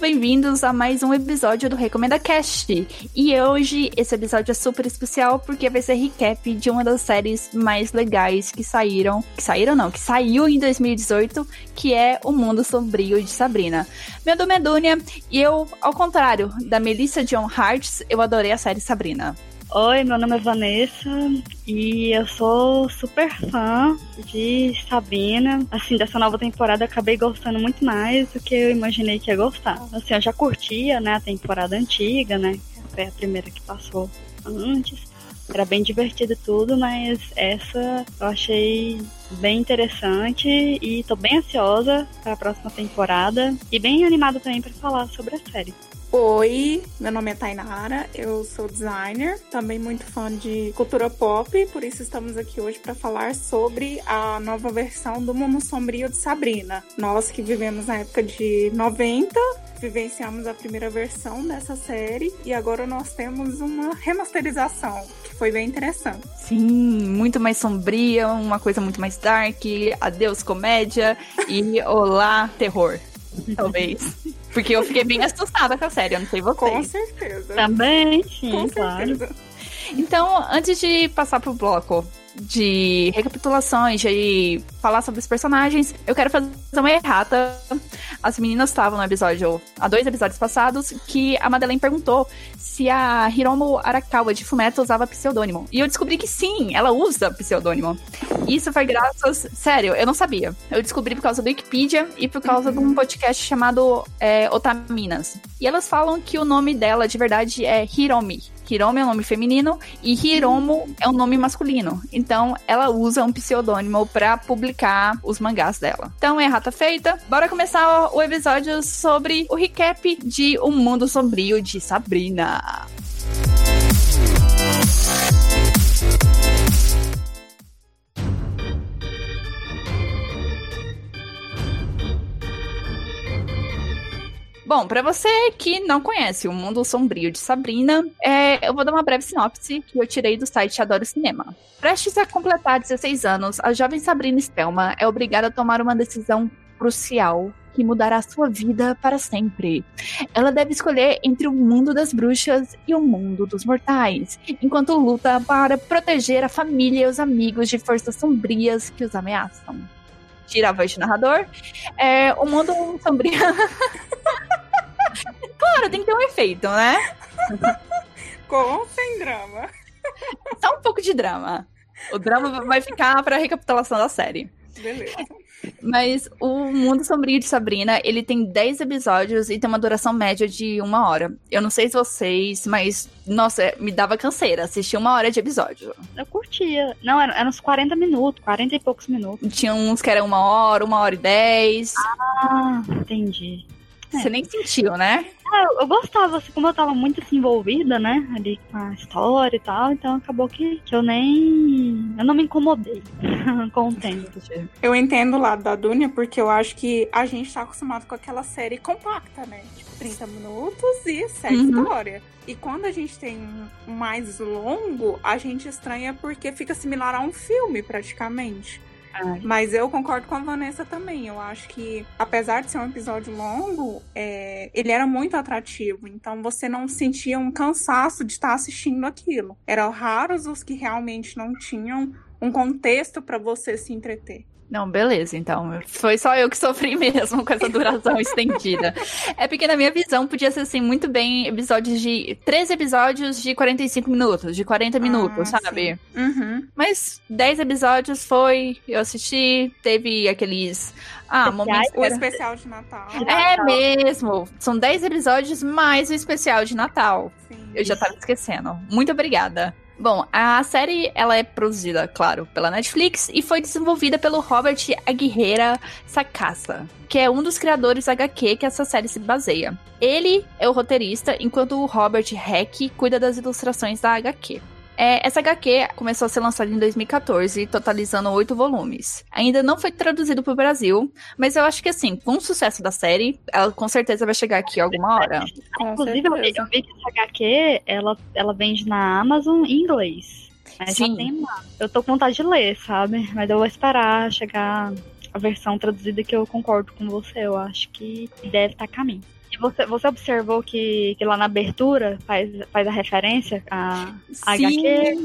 bem-vindos a mais um episódio do Recomenda Cast. E hoje esse episódio é super especial porque vai ser recap de uma das séries mais legais que saíram, que saíram não, que saiu em 2018, que é O Mundo Sombrio de Sabrina. Meu nome é Dunia e eu, ao contrário da Melissa John Hart, eu adorei a série Sabrina. Oi, meu nome é Vanessa e eu sou super fã de Sabina. Assim, dessa nova temporada acabei gostando muito mais do que eu imaginei que ia gostar. Assim, eu já curtia, né, a temporada antiga, né? Foi a primeira que passou antes. Era bem divertido tudo, mas essa eu achei bem interessante e tô bem ansiosa para a próxima temporada e bem animada também para falar sobre a série. Oi, meu nome é Tainara, eu sou designer, também muito fã de cultura pop, por isso estamos aqui hoje para falar sobre a nova versão do Mundo Sombrio de Sabrina. Nós que vivemos na época de 90, vivenciamos a primeira versão dessa série e agora nós temos uma remasterização que foi bem interessante. Sim, muito mais sombria, uma coisa muito mais dark, adeus comédia e olá terror. Talvez. Porque eu fiquei bem assustada com a série, eu não sei vocês. Com certeza. Também, sim, Com claro. certeza. Então, antes de passar pro bloco de recapitulações, de falar sobre os personagens, eu quero fazer uma errata. As meninas estavam no episódio, há dois episódios passados, que a Madeleine perguntou se a Hiromo Arakawa de Fumeto usava pseudônimo. E eu descobri que sim, ela usa pseudônimo. Isso foi graças. Sério, eu não sabia. Eu descobri por causa do Wikipedia e por causa de um podcast chamado é, Otaminas. E elas falam que o nome dela de verdade é Hiromi. Hiromi é um nome feminino e Hiromo é um nome masculino. Então ela usa um pseudônimo pra publicar os mangás dela. Então é rata feita. Bora começar o episódio sobre o recap de O Mundo Sombrio de Sabrina. Bom, pra você que não conhece o Mundo Sombrio de Sabrina, é, eu vou dar uma breve sinopse que eu tirei do site Adoro Cinema. Prestes a completar 16 anos, a jovem Sabrina Spellman é obrigada a tomar uma decisão crucial que mudará sua vida para sempre. Ela deve escolher entre o mundo das bruxas e o mundo dos mortais, enquanto luta para proteger a família e os amigos de forças sombrias que os ameaçam. Tira a voz narrador. É, o mundo sombrio. claro, tem que ter um efeito, né? Com ou sem drama. Só um pouco de drama. O drama vai ficar pra recapitulação da série. Beleza. Mas o Mundo Sombrio de Sabrina, ele tem 10 episódios e tem uma duração média de uma hora. Eu não sei se vocês, mas, nossa, me dava canseira assistir uma hora de episódio. Eu curtia. Não, eram, eram uns 40 minutos, 40 e poucos minutos. Tinha uns que eram uma hora, uma hora e dez. Ah, entendi. Você nem sentiu, né? Ah, eu, eu gostava, assim, como eu tava muito assim, envolvida, né, ali com a história e tal, então acabou que, que eu nem. Eu não me incomodei com o tempo. Eu entendo o lado da Dunia, porque eu acho que a gente tá acostumado com aquela série compacta, né? Tipo, 30 minutos e segue Uhum. história. E quando a gente tem um mais longo, a gente estranha porque fica similar a um filme, praticamente. Mas eu concordo com a Vanessa também. Eu acho que, apesar de ser um episódio longo, é, ele era muito atrativo. Então você não sentia um cansaço de estar assistindo aquilo. Eram raros os que realmente não tinham um contexto para você se entreter. Não, beleza, então. Foi só eu que sofri mesmo com essa duração estendida. É porque na minha visão podia ser assim, muito bem episódios de. Três episódios de 45 minutos, de 40 minutos, Ah, sabe? Uhum. Mas 10 episódios foi, eu assisti, teve aqueles. Ah, momentos. O especial de Natal. É mesmo! São 10 episódios mais o especial de Natal. Sim. Eu já tava esquecendo. Muito obrigada. Bom, a série ela é produzida, claro, pela Netflix e foi desenvolvida pelo Robert Aguirreira Sacasa, que é um dos criadores HQ que essa série se baseia. Ele é o roteirista, enquanto o Robert Heck cuida das ilustrações da HQ. É, essa HQ começou a ser lançada em 2014, totalizando oito volumes. Ainda não foi traduzido para o Brasil, mas eu acho que assim, com o sucesso da série, ela com certeza vai chegar aqui alguma hora. Com Inclusive, eu vi, certeza. eu vi que essa HQ, ela, ela vende na Amazon em inglês. Mas Sim. já tem lá. Eu tô com vontade de ler, sabe? Mas eu vou esperar chegar a versão traduzida que eu concordo com você. Eu acho que deve estar a caminho. Você, você observou que, que lá na abertura faz, faz a referência a, a Sim. HQ?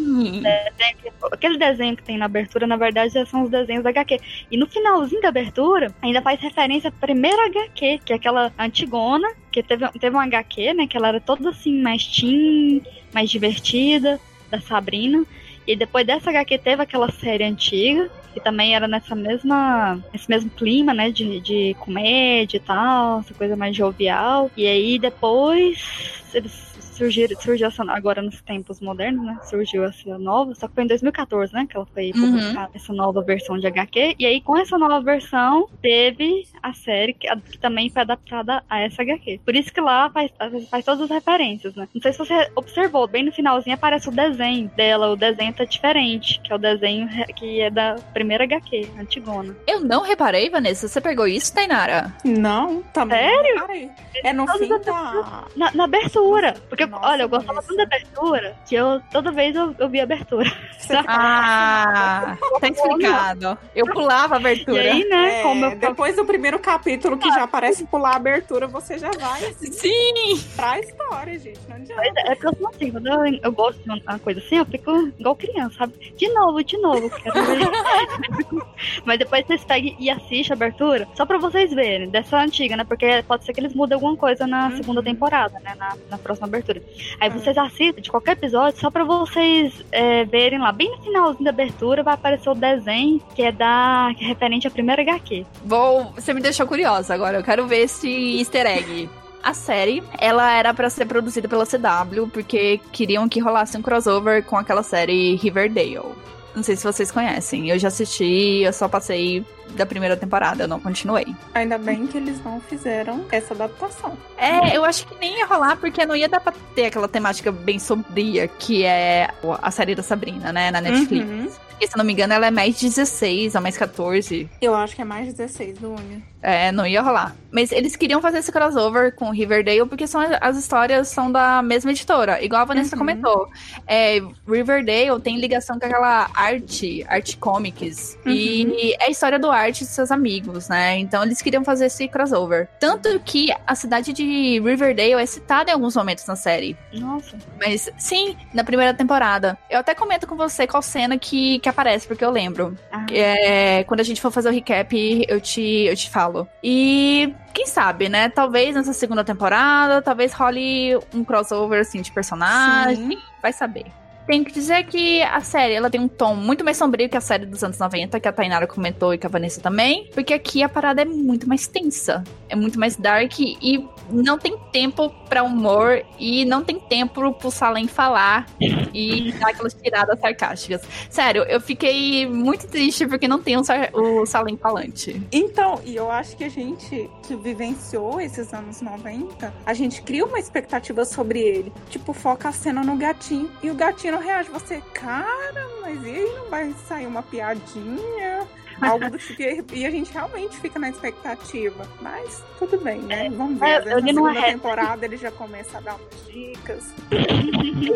Desenho que- aquele desenho que tem na abertura, na verdade, já são os desenhos da HQ. E no finalzinho da abertura, ainda faz referência à primeira HQ, que é aquela antigona, que teve, teve uma HQ, né? Que ela era toda assim, mais teen, mais divertida, da Sabrina. E depois dessa HQ teve aquela série antiga, que também era nessa mesma, nesse mesmo clima, né, de, de comédia e tal, essa coisa mais jovial. E aí depois eles surgiram, surgiu essa, agora nos tempos modernos, né, surgiu essa nova, só que foi em 2014, né, que ela foi Uhum. publicada, essa nova versão de HQ. E aí com essa nova versão teve a série que, que também foi adaptada a essa HQ. Por isso que lá faz, faz todas as referências, né. Não sei se você observou, bem no finalzinho aparece o desenho dela, o desenho tá diferente, que é o desenho que é da primeira HQ, antigona. Eu não reparei, Vanessa. Você pegou isso, Tainara? Não, também. Sério? não reparei. É no fim da. Na, na abertura. Porque, Nossa, olha, eu gostava tanto da abertura que eu toda vez eu, eu via a abertura. Ah, tá explicado. Eu pulava a E abertura. aí, né, É, como eu depois do primeiro capítulo que já aparece pular a abertura, você já vai assim, Sim! pra história, gente. Não adianta. É, é porque eu sou assim, quando eu, eu gosto de uma coisa assim, eu fico igual criança, sabe? De novo, de novo, quero ver. Mas depois vocês pegam e assistem a abertura, só pra vocês verem, dessa antiga, né? Porque pode ser que eles mudem alguma coisa na Uhum. segunda temporada, né? Na, na próxima abertura. Aí Uhum. vocês assistem de qualquer episódio, só pra vocês é, verem lá, bem no finalzinho da abertura, vai aparecer o desenho que é da. que é referente à primeira HQ. Vou. Você me deixou curiosa agora. Eu quero ver esse easter egg. A série, ela era pra ser produzida pela CW, porque queriam que rolasse um crossover com aquela série Riverdale. Não sei se vocês conhecem. Eu já assisti, eu só passei da primeira temporada, eu não continuei. Ainda bem que eles não fizeram essa adaptação. É, eu acho que nem ia rolar, porque não ia dar pra ter aquela temática bem sombria, que é a série da Sabrina, né, na Netflix. Uhum. Porque, se eu não me engano, ela é mais 16 ou mais 14. Eu acho que é mais 16 do Uni. É, não ia rolar. Mas eles queriam fazer esse crossover com Riverdale porque são, as histórias são da mesma editora. Igual a Vanessa Uhum. comentou. É, Riverdale tem ligação com aquela arte, Art Comics. E é a história do Art e seus amigos, né? Então eles queriam fazer esse crossover. Tanto que a cidade de Riverdale é citada em alguns momentos na série. Nossa. Mas sim, na primeira temporada. Eu até comento com você qual cena que, que aparece, porque eu lembro. Ah. É, quando a gente for fazer o recap, eu te, eu te falo. E quem sabe, né? Talvez nessa segunda temporada, talvez role um crossover assim de personagem. Sim. Vai saber. Tenho que dizer que a série ela tem um tom muito mais sombrio que a série dos anos 90, que a Tainara comentou e que a Vanessa também. Porque aqui a parada é muito mais tensa. É muito mais dark e não tem tempo pra humor e não tem tempo pro Salem falar e dar aquelas tiradas sarcásticas. Sério, eu fiquei muito triste porque não tem um o Salem falante. Então, e eu acho que a gente que vivenciou esses anos 90, a gente cria uma expectativa sobre ele. Tipo, foca a cena no gatinho e o gatinho não reage. Você, cara, mas e aí não vai sair uma piadinha? Algo do tipo. E a gente realmente fica na expectativa. Mas tudo bem, né? Vamos ver. É, Às eu vezes na segunda temporada ele já começa a dar umas dicas.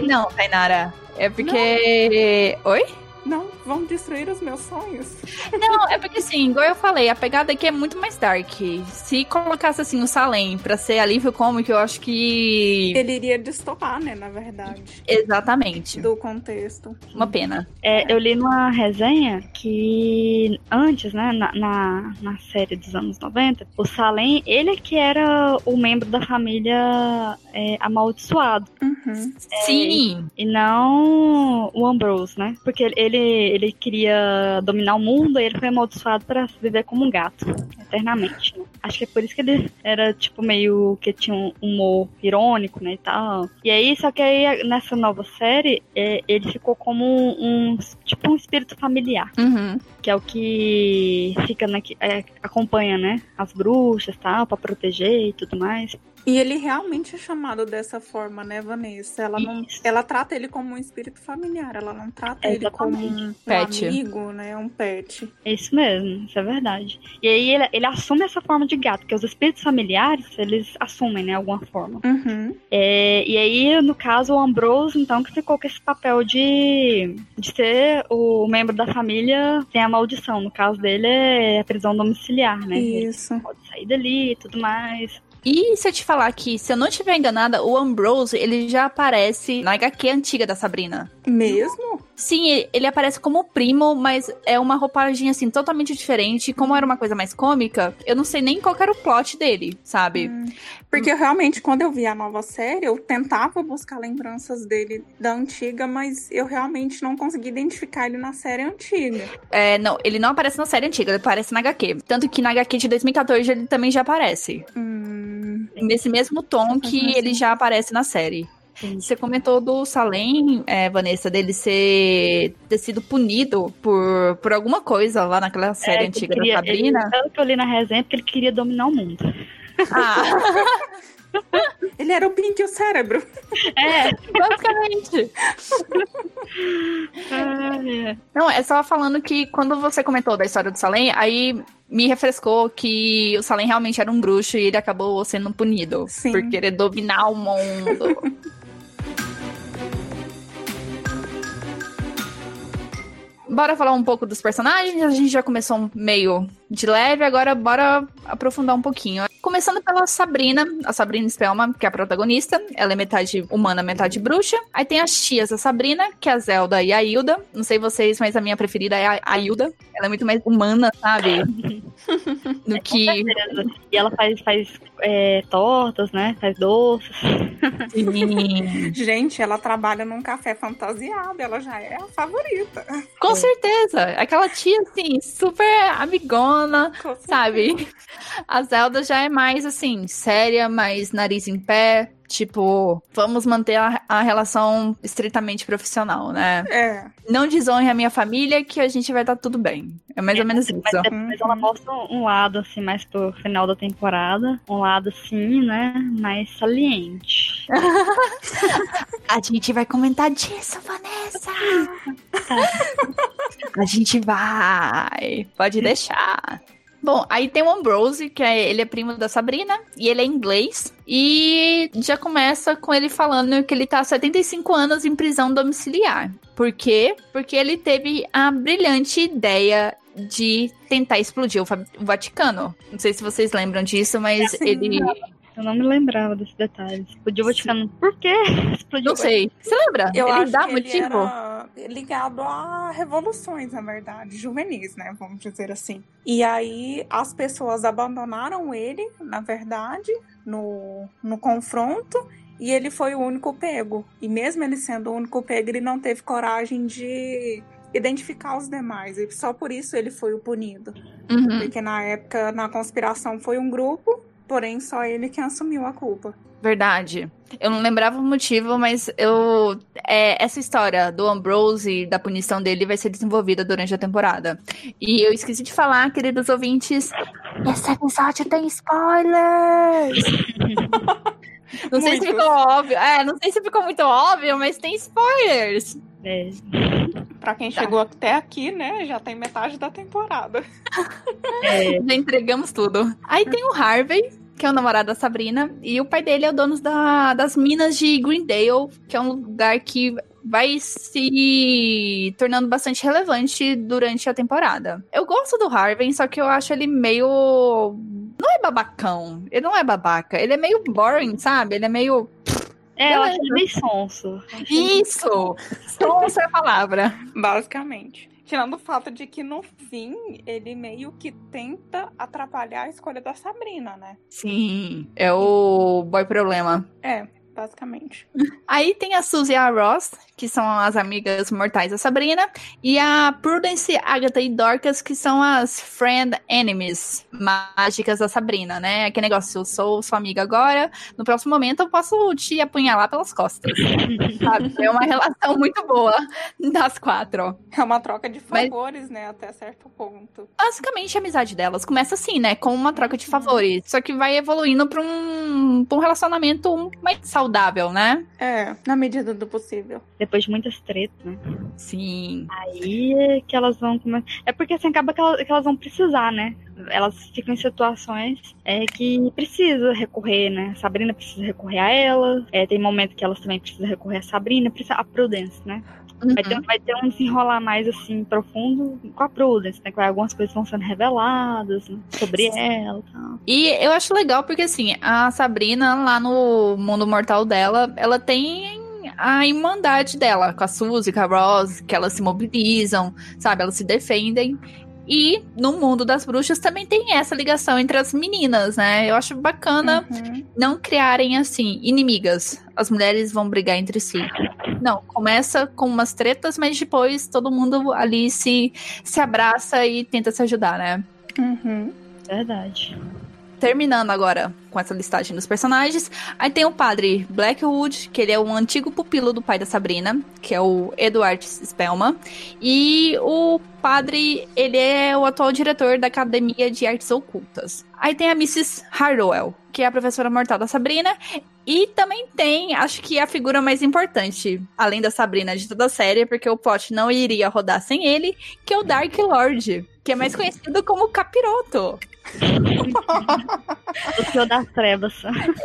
Não, Tainara. É porque. Oi? Não, vão destruir os meus sonhos. Não, é porque assim, igual eu falei, a pegada aqui é muito mais dark. Se colocasse assim o Salem pra ser alívio cômico, eu acho que. Ele iria destoar, né, na verdade, Exatamente. do contexto. Uma pena. É, eu li numa resenha que antes, né, na, na, na série dos anos 90, o Salem, ele é que era o membro da família é, amaldiçoado, Uhum. Sim! e não o Ambrose, né? Porque ele, ele queria dominar o mundo e ele foi amaldiçoado para viver como um gato, eternamente. Né? Acho que é por isso que ele era, tipo, meio que tinha um humor irônico, né, e tal. E aí, só que aí, nessa nova série, é, ele ficou como um, tipo, um espírito familiar Uhum. que é o que fica na, é, acompanha, né, as bruxas, tal, para proteger e tudo mais. E ele realmente é chamado dessa forma, né, Vanessa? Ela não, Isso. ela trata ele como um espírito familiar, ela não trata É, ele como um, um Pet. amigo, né, um pet. É isso mesmo, isso é verdade. E aí ele, ele assume essa forma de gato, porque os espíritos familiares, eles assumem, né, alguma forma. Uhum. É, e aí, no caso, o Ambrose, então, que ficou com esse papel de, de ser o membro da família tem a maldição. No caso dele, é a prisão domiciliar, né? Ele Isso. pode sair dali e tudo mais. E se eu te falar que, se eu não estiver enganada, o Ambrose, ele já aparece na HQ antiga da Sabrina. Mesmo? Sim, ele aparece como primo, mas é uma roupagem assim totalmente diferente. Como era uma coisa mais cômica, eu não sei nem qual era o plot dele, sabe? Hum. Porque eu, realmente, quando eu vi a nova série, eu tentava buscar lembranças dele da antiga, mas eu realmente não consegui identificar ele na série antiga. É, não, ele não aparece na série antiga, ele aparece na HQ. Tanto que na HQ de 2014 ele também já aparece. Hum. Nesse mesmo tom que ele já aparece na série. Sim. Você comentou do Salem, é, Vanessa, dele ser ter sido punido por, por alguma coisa lá naquela série é, antiga queria, da Sabrina. Ele, pelo que eu li na resenha, porque ele queria dominar o mundo. Ah. ele era o Pink e o cérebro. É, basicamente. ah, é. Não, é só falando que quando você comentou da história do Salem, aí me refrescou que o Salem realmente era um bruxo e ele acabou sendo punido Sim. por querer dominar o mundo. bora falar um pouco dos personagens. A gente já começou meio de leve, agora bora aprofundar um pouquinho. Começando pela Sabrina, a Sabrina Spellman, que é a protagonista. Ela é metade humana, metade bruxa. Aí tem as tias da Sabrina, que é a Zelda e a Hilda. Não sei vocês, mas a minha preferida é a Hilda. Ela é muito mais humana, sabe? Do que. E ela faz, faz é, tortas, né? Faz doces. Sim. Gente, ela trabalha num café fantasiado. Ela já é a favorita. Com é. Certeza. Aquela tia, assim, super amigona, sabe? A Zelda já é mais assim, séria, mais nariz em pé. Tipo, vamos manter a, a, relação estritamente profissional, né? É. Não desonre a minha família que a gente vai estar tudo bem. É mais é, ou menos mas isso. Mas depois ela mostra um lado, assim, mais pro final da temporada. Um lado, assim, né? Mais saliente. a gente vai comentar disso, Vanessa! Tá. a gente vai. Pode deixar. Bom, aí tem o Ambrose, que é, ele é primo da Sabrina, e ele é inglês. E já começa com ele falando que ele tá há 75 anos em prisão domiciliar. Por quê? Porque ele teve a brilhante ideia de tentar explodir o Vaticano. Não sei se vocês lembram disso, mas é, ele. Eu não me lembrava desse detalhe. Explodiu o Vaticano. Por quê? Explodiu. Não sei. Você lembra? Eu ele acho dá que motivo? Ele era ligado a revoluções, na verdade, juvenis, né? Vamos dizer assim. E aí as pessoas abandonaram ele, na verdade, no, no confronto. E ele foi o único pego. E mesmo ele sendo o único pego, ele não teve coragem de identificar os demais. E só por isso ele foi o punido. Uhum. Porque na época, na conspiração, foi um grupo Porém, só ele que assumiu a culpa. Verdade. Eu não lembrava o motivo, mas eu. É, essa história do Ambrose, da punição dele, vai ser desenvolvida durante a temporada. E eu esqueci de falar, queridos ouvintes, esse episódio tem spoilers! não sei se ficou óbvio. É, não sei se ficou muito óbvio, mas tem spoilers. É. Pra quem tá. chegou até aqui, né, já tem metade da temporada. É. Já entregamos tudo. Aí tem o Harvey, que é o namorado da Sabrina, e o pai dele é o dono da, das minas de Greendale, que é um lugar que vai se tornando bastante relevante durante a temporada. Eu gosto do Harvey, só que eu acho ele meio. Não é babacão. Ele não é babaca. Ele é meio boring, sabe? Ele é meio. É, eu acho ele meio sonso. Isso! sonso é a palavra. Basicamente. Tirando o fato de que no fim ele meio que tenta atrapalhar a escolha da Sabrina, né? Sim, é o boy problema. É, basicamente. Aí tem a Suzy e a Ross, que são as amigas mortais da Sabrina, e a Prudence, Agatha e Dorcas, que são as friend enemies mágicas da Sabrina, né? Aquele negócio, eu sou sua amiga agora, no próximo momento eu posso te apunhalar pelas costas. sabe? É uma relação muito boa das quatro. É uma troca de favores, Mas, né? Até certo ponto. Basicamente, a amizade delas começa assim, né? Com uma troca de favores. Só que vai evoluindo pra um, pra um relacionamento mais saudável, né? É, na medida do possível depois de muitas tretas, né? Sim. Aí é que elas vão começar. É porque assim acaba que elas, que elas, vão precisar, né? Elas ficam em situações é, que precisa recorrer, né? A Sabrina precisa recorrer a ela. É, tem momento que elas também precisam recorrer a Sabrina, precisa a Prudence, né? Uhum. Vai, ter, vai ter um desenrolar mais assim, profundo com a Prudence, né? Algumas coisas vão sendo reveladas né, sobre ela e tal. E eu acho legal porque assim, a Sabrina, lá no mundo mortal dela, ela tem a irmandade dela com a Suzy, com a Rose, que elas se mobilizam, sabe? Elas se defendem. E no mundo das bruxas também tem essa ligação entre as meninas, né? Eu acho bacana uhum. não criarem assim inimigas. As mulheres vão brigar entre si. Não, começa com umas tretas, mas depois todo mundo ali se, se abraça e tenta se ajudar, né? Uhum. Verdade terminando agora com essa listagem dos personagens. Aí tem o padre Blackwood, que ele é um antigo pupilo do pai da Sabrina, que é o Edward Spellman. E o padre, ele é o atual diretor da Academia de Artes Ocultas. Aí tem a Mrs. Hardwell, que é a professora mortal da Sabrina. E também tem, acho que a figura mais importante, além da Sabrina de toda a série, porque o plot não iria rodar sem ele, que é o Dark Lord, que é mais conhecido como Capiroto. o Senhor das Trevas.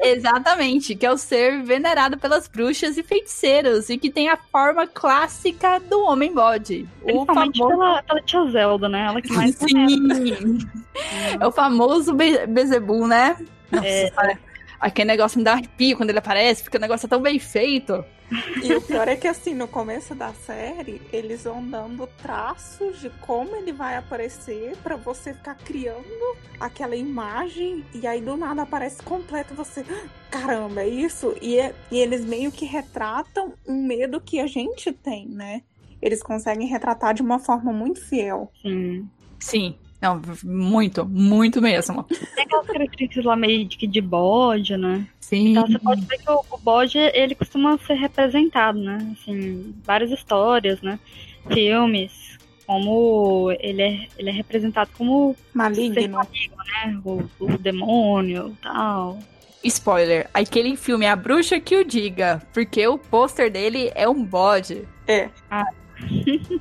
Exatamente, que é o ser venerado pelas bruxas e feiticeiros e que tem a forma clássica do homem bode. O famoso... pela, pela tia Zelda, né? Ela que mais Sim. é o famoso Be Bezebu, né? Nossa, é. Aquele negócio me dá arrepio quando ele aparece, porque o negócio é tão bem feito. E o pior é que, assim, no começo da série, eles vão dando traços de como ele vai aparecer para você ficar criando aquela imagem e aí do nada aparece completo você. Caramba, é isso? E, é, e eles meio que retratam um medo que a gente tem, né? Eles conseguem retratar de uma forma muito fiel. Sim. Sim. Não, muito, muito mesmo. Tem aquelas características lá meio de, de bode, né? Sim. Então você pode ver que o, o bode, ele costuma ser representado, né? Assim, várias histórias, né? Filmes, como ele é, ele é representado como maligno, maligno né? O, o demônio e tal. Spoiler, aquele filme é a bruxa que o diga, porque o pôster dele é um bode. É. Ah.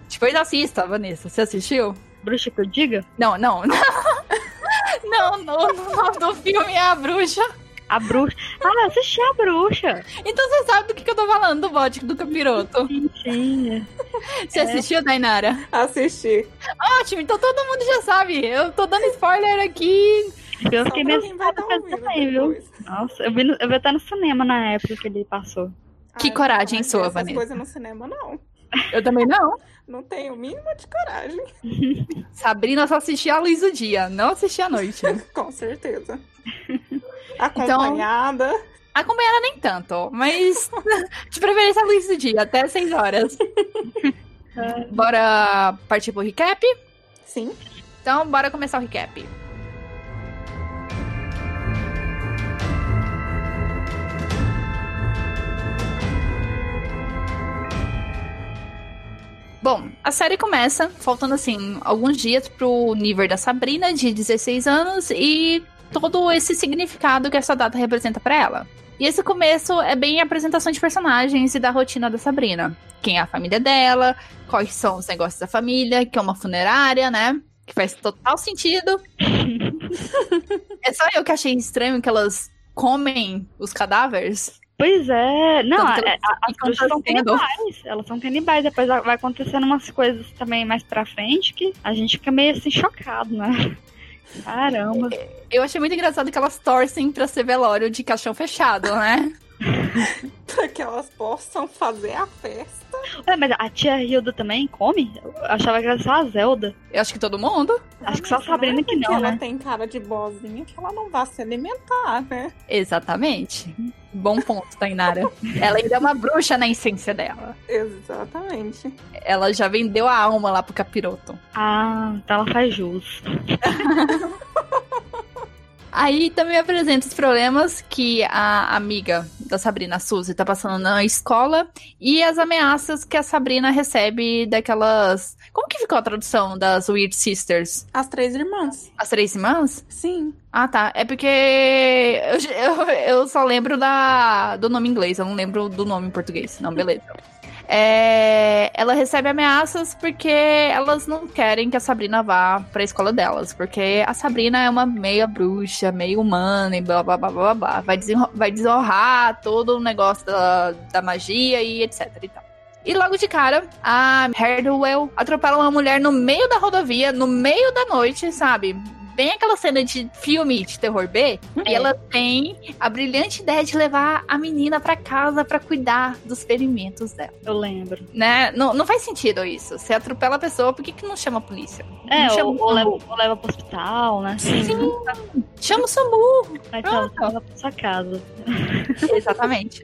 Depois assista, Vanessa. Você assistiu? Bruxa que eu diga? Não, não. Não, não, o nome do filme é A Bruxa. A bruxa. Ah, eu assisti a bruxa. Então você sabe do que, que eu tô falando, do bote do capiroto. Sim, sim. Você é. assistiu, Dainara? Assisti. Ótimo, então todo mundo já sabe. Eu tô dando spoiler aqui. Eu fiquei meio assustada também, viu? Nossa, eu vi, no, eu vi até no cinema na época que ele passou. Que ah, coragem sua, Vanessa. Não coisa no cinema, não. Eu também não. Não tenho mínima de coragem. Sabrina só assistia a luz do dia, não assistia à noite. Com certeza. Acompanhada. Então, acompanhada nem tanto, mas de preferência a luz do dia, até 6 horas. bora partir pro recap? Sim. Então, bora começar o recap. Bom, a série começa faltando assim alguns dias pro nível da Sabrina de 16 anos e todo esse significado que essa data representa para ela. E esse começo é bem a apresentação de personagens e da rotina da Sabrina. Quem é a família dela, quais são os negócios da família, que é uma funerária, né? Que faz total sentido. é só eu que achei estranho que elas comem os cadáveres. Pois é, não, é, as bruxas são canibais, elas são canibais, depois vai acontecendo umas coisas também mais pra frente que a gente fica meio assim chocado, né? Caramba. Eu achei muito engraçado que elas torcem pra ser velório de caixão fechado, né? pra que elas possam fazer a festa. Ué, mas a tia Hilda também come? Eu achava que era só a Zelda. Eu acho que todo mundo. Acho que só a Sabrina que não, ela né? tem cara de bozinha que ela não vai se alimentar, né? Exatamente. Bom ponto, Tainara. ela ainda é uma bruxa na essência dela. Exatamente. Ela já vendeu a alma lá pro capiroto. Ah, então ela faz jus. Aí também apresenta os problemas que a amiga da Sabrina, a Suzy, tá passando na escola e as ameaças que a Sabrina recebe daquelas. Como que ficou a tradução das Weird Sisters? As três irmãs. As três irmãs? Sim. Ah, tá. É porque eu, eu, eu só lembro da, do nome inglês, eu não lembro do nome em português. Não, beleza. É, ela recebe ameaças porque elas não querem que a Sabrina vá pra escola delas. Porque a Sabrina é uma meia bruxa, meio humana e blá blá blá blá blá. Vai, vai desonrar todo o negócio da, da magia e etc e tal. E logo de cara, a Hardwell atropela uma mulher no meio da rodovia, no meio da noite, sabe? Bem aquela cena de filme de terror B, é. e ela tem a brilhante ideia de levar a menina para casa para cuidar dos ferimentos dela. Eu lembro. Né? Não, não faz sentido isso. Você atropela a pessoa, por que, que não chama a polícia? É, não ou, ou, leva, ou leva pro hospital, né? Sim. Chama o SAMU. Mas ela leva pra sua casa. Exatamente.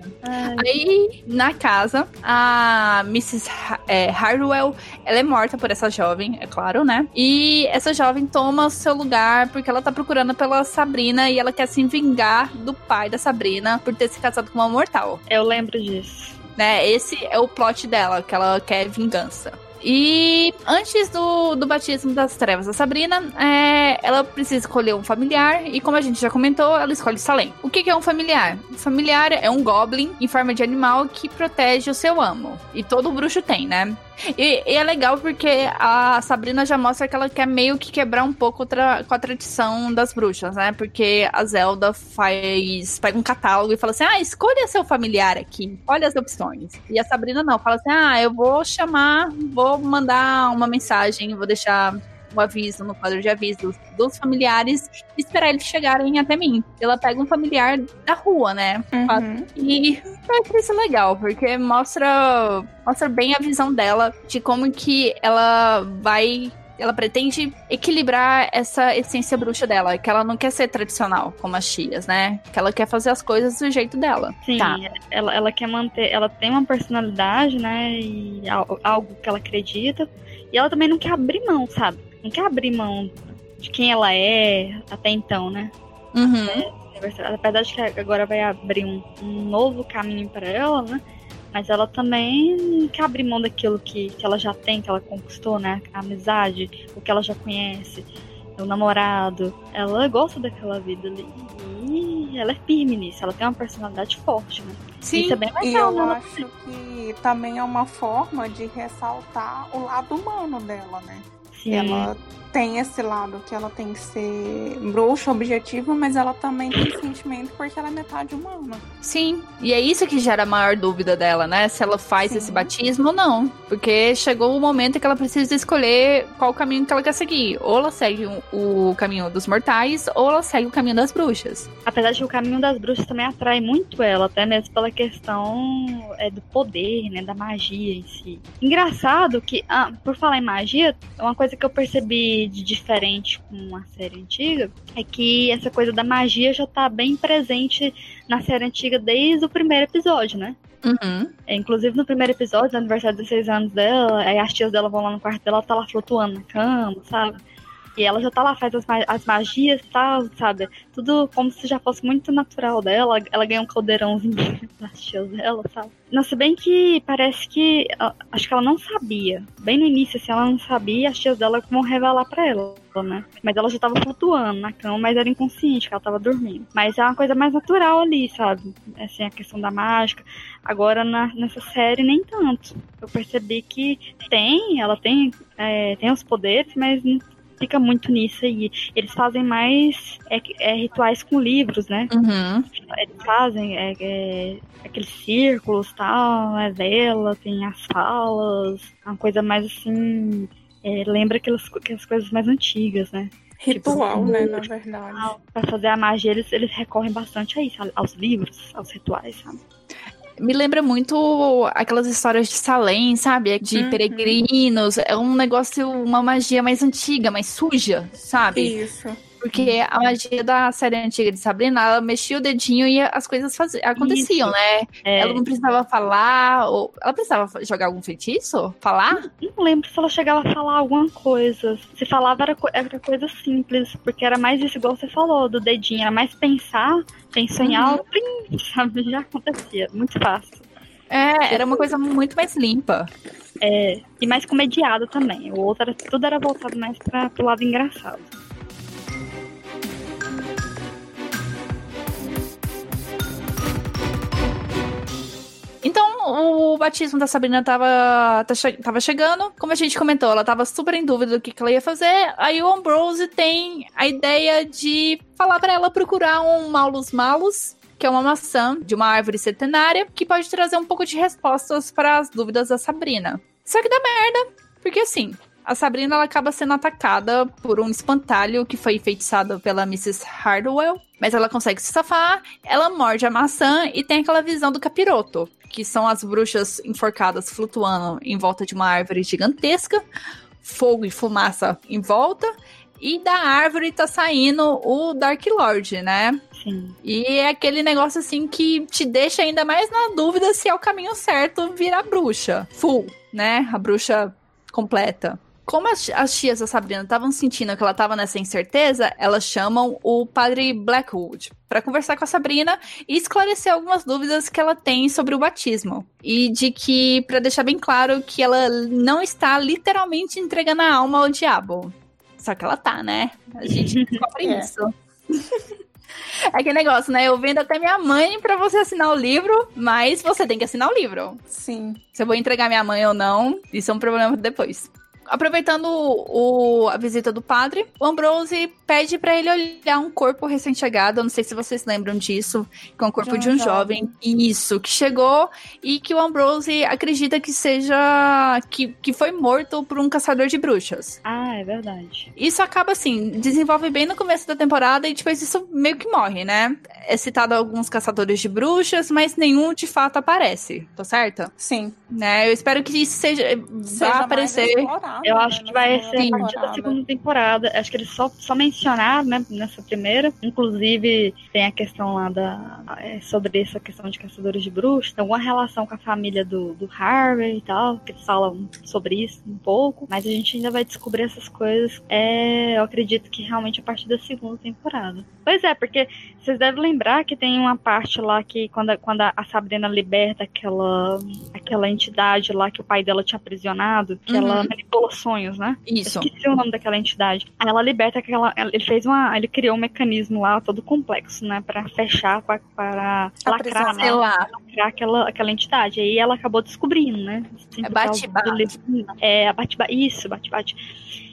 Aí, na casa, a Mrs. É, Hardwell, ela é morta por essa jovem, é claro, né? E essa jovem toma o seu lugar lugar porque ela tá procurando pela Sabrina e ela quer se vingar do pai da Sabrina por ter se casado com uma mortal. Eu lembro disso. Né? Esse é o plot dela, que ela quer vingança. E antes do, do batismo das trevas da Sabrina, é, ela precisa escolher um familiar. E como a gente já comentou, ela escolhe Salem. O que, que é um familiar? Um familiar é um goblin em forma de animal que protege o seu amo. E todo bruxo tem, né? E, e, é legal porque a Sabrina já mostra que ela quer meio que quebrar um pouco tra com a tradição das bruxas, né? Porque a Zelda faz. pega um catálogo e fala assim: ah, escolha seu familiar aqui, olha as opções. E a Sabrina não, fala assim: ah, eu vou chamar, vou mandar uma mensagem, vou deixar o aviso no quadro de avisos dos familiares e esperar eles chegarem até mim. Ela pega um familiar da rua, né? Uhum. E eu acho isso legal, porque mostra, mostra bem a visão dela de como que ela vai ela pretende equilibrar essa essência bruxa dela, que ela não quer ser tradicional como as chias, né? Que ela quer fazer as coisas do jeito dela. Sim, tá. ela, ela quer manter, ela tem uma personalidade, né? E algo que ela acredita. E ela também não quer abrir mão, sabe? Não quer abrir mão de quem ela é até então, né? Uhum. É, apesar de que agora vai abrir um, um novo caminho para ela, né? Mas ela também não quer abrir mão daquilo que, que ela já tem, que ela conquistou, né? A amizade, o que ela já conhece, o namorado. Ela gosta daquela vida ali. E ela é firme nisso, ela tem uma personalidade forte, né? Sim, Isso é bem legal, e eu né? acho que também é uma forma de ressaltar o lado humano dela, né? Sim. Ela tem esse lado que ela tem que ser bruxa, objetiva, mas ela também tem sentimento porque ela é metade humana. Sim, e é isso que gera a maior dúvida dela, né? Se ela faz Sim. esse batismo ou não. Porque chegou o momento em que ela precisa escolher qual caminho que ela quer seguir. Ou ela segue o, o caminho dos mortais, ou ela segue o caminho das bruxas. Apesar de que o caminho das bruxas também atrai muito ela, até mesmo pela questão é, do poder, né? Da magia em si. Engraçado que, ah, por falar em magia, uma coisa que eu percebi de diferente com a série antiga é que essa coisa da magia já tá bem presente na série antiga desde o primeiro episódio, né? Uhum. É, inclusive no primeiro episódio, no aniversário de 16 anos dela, aí as tias dela vão lá no quarto dela, ela tá lá flutuando na cama, sabe? E ela já tá lá, faz as, as magias e tal, sabe? Tudo como se já fosse muito natural dela. Ela ganha um caldeirãozinho das tias dela, sabe? Não, se bem que parece que. Acho que ela não sabia. Bem no início, assim, ela não sabia, as tias dela vão revelar pra ela. Né? Mas ela já tava flutuando na cama, mas era inconsciente, que ela tava dormindo. Mas é uma coisa mais natural ali, sabe? Assim, a questão da mágica. Agora, na, nessa série, nem tanto. Eu percebi que tem, ela tem, é, tem os poderes, mas fica muito nisso aí. Eles fazem mais é, é, rituais com livros, né? Uhum. Eles fazem é, é, aqueles círculos tal, é vela, tem as falas, uma coisa mais assim. É, lembra aquelas, aquelas coisas mais antigas, né? Ritual, tipo, né, na verdade. Pra fazer a magia, eles, eles recorrem bastante a isso, aos livros, aos rituais, sabe? Me lembra muito aquelas histórias de Salem, sabe? De uhum. peregrinos. É um negócio, uma magia mais antiga, mais suja, sabe? Isso. Porque a magia da série antiga de Sabrina, ela mexia o dedinho e as coisas faz... aconteciam, Isso. né? É. Ela não precisava falar, ou ela precisava jogar algum feitiço? Falar? Não, não, lembro se ela chegava a falar alguma coisa. Se falava era, co era coisa simples, porque era mais isso, igual você falou, do dedinho, era mais pensar, pensar em algo, sabe? Já acontecia, muito fácil. É, era uma coisa muito mais limpa. É, e mais comediado também. O outro era, tudo era voltado mais para o lado engraçado. O batismo da Sabrina tava, tá tava chegando. Como a gente comentou, ela tava super em dúvida do que, que ela ia fazer. Aí o Ambrose tem a ideia de falar para ela procurar um Maulus Malus que é uma maçã de uma árvore centenária que pode trazer um pouco de respostas para as dúvidas da Sabrina. Só que dá merda, porque assim, a Sabrina ela acaba sendo atacada por um espantalho que foi enfeitiçado pela Mrs. Hardwell. Mas ela consegue se safar, ela morde a maçã e tem aquela visão do capiroto, que são as bruxas enforcadas flutuando em volta de uma árvore gigantesca, fogo e fumaça em volta, e da árvore tá saindo o Dark Lord, né? Sim. E é aquele negócio assim que te deixa ainda mais na dúvida se é o caminho certo virar bruxa. Full, né? A bruxa completa. Como as, as tias da Sabrina estavam sentindo que ela estava nessa incerteza, elas chamam o padre Blackwood para conversar com a Sabrina e esclarecer algumas dúvidas que ela tem sobre o batismo. E de que, para deixar bem claro, que ela não está literalmente entregando a alma ao diabo. Só que ela tá, né? A gente descobre É. isso. É aquele negócio, né? Eu vendo até minha mãe pra você assinar o livro, mas você tem que assinar o livro. Sim. Se eu vou entregar minha mãe ou não, isso é um problema depois. Aproveitando o, a visita do padre, o Ambrose pede pra ele olhar um corpo recém-chegado. Eu não sei se vocês lembram disso, que é um corpo De um de um jovem. Isso, que chegou e que o Ambrose acredita que seja. que, que foi morto por um caçador de bruxas. Ah, é verdade. Isso acaba assim, desenvolve bem no começo da temporada e depois isso meio que morre, né? É citado alguns caçadores de bruxas, mas nenhum de fato aparece, tô certa? Sim. Né? Eu espero que isso seja, Seja vá mais explorado, Eu né, acho que na vai ser a partir da temporada. segunda temporada. Acho que eles só, só mencionaram, né, nessa primeira. Inclusive, tem a questão lá da. é, sobre essa questão de caçadores de bruxas. Tem alguma relação com a família do, do Harvey e tal. Que eles falam sobre isso um pouco. Mas a gente ainda vai descobrir essas coisas. É, eu acredito que realmente a partir da segunda temporada. Pois é, porque vocês devem lembrar que tem uma parte lá que quando, a- quando a Sabrina liberta aquela, aquela entidade lá que o pai dela tinha aprisionado, que Uhum. ela manipula sonhos, né? Isso. Eu esqueci o nome daquela entidade. Aí ela liberta aquela. Ele fez uma. Ele criou um mecanismo lá todo complexo, né? Pra fechar, pra, para lacrar, né? Lacrar aquela, aquela entidade. Aí ela acabou descobrindo, né? Assim, É bate-bate. É, a bate-bate. Isso, bate-bate.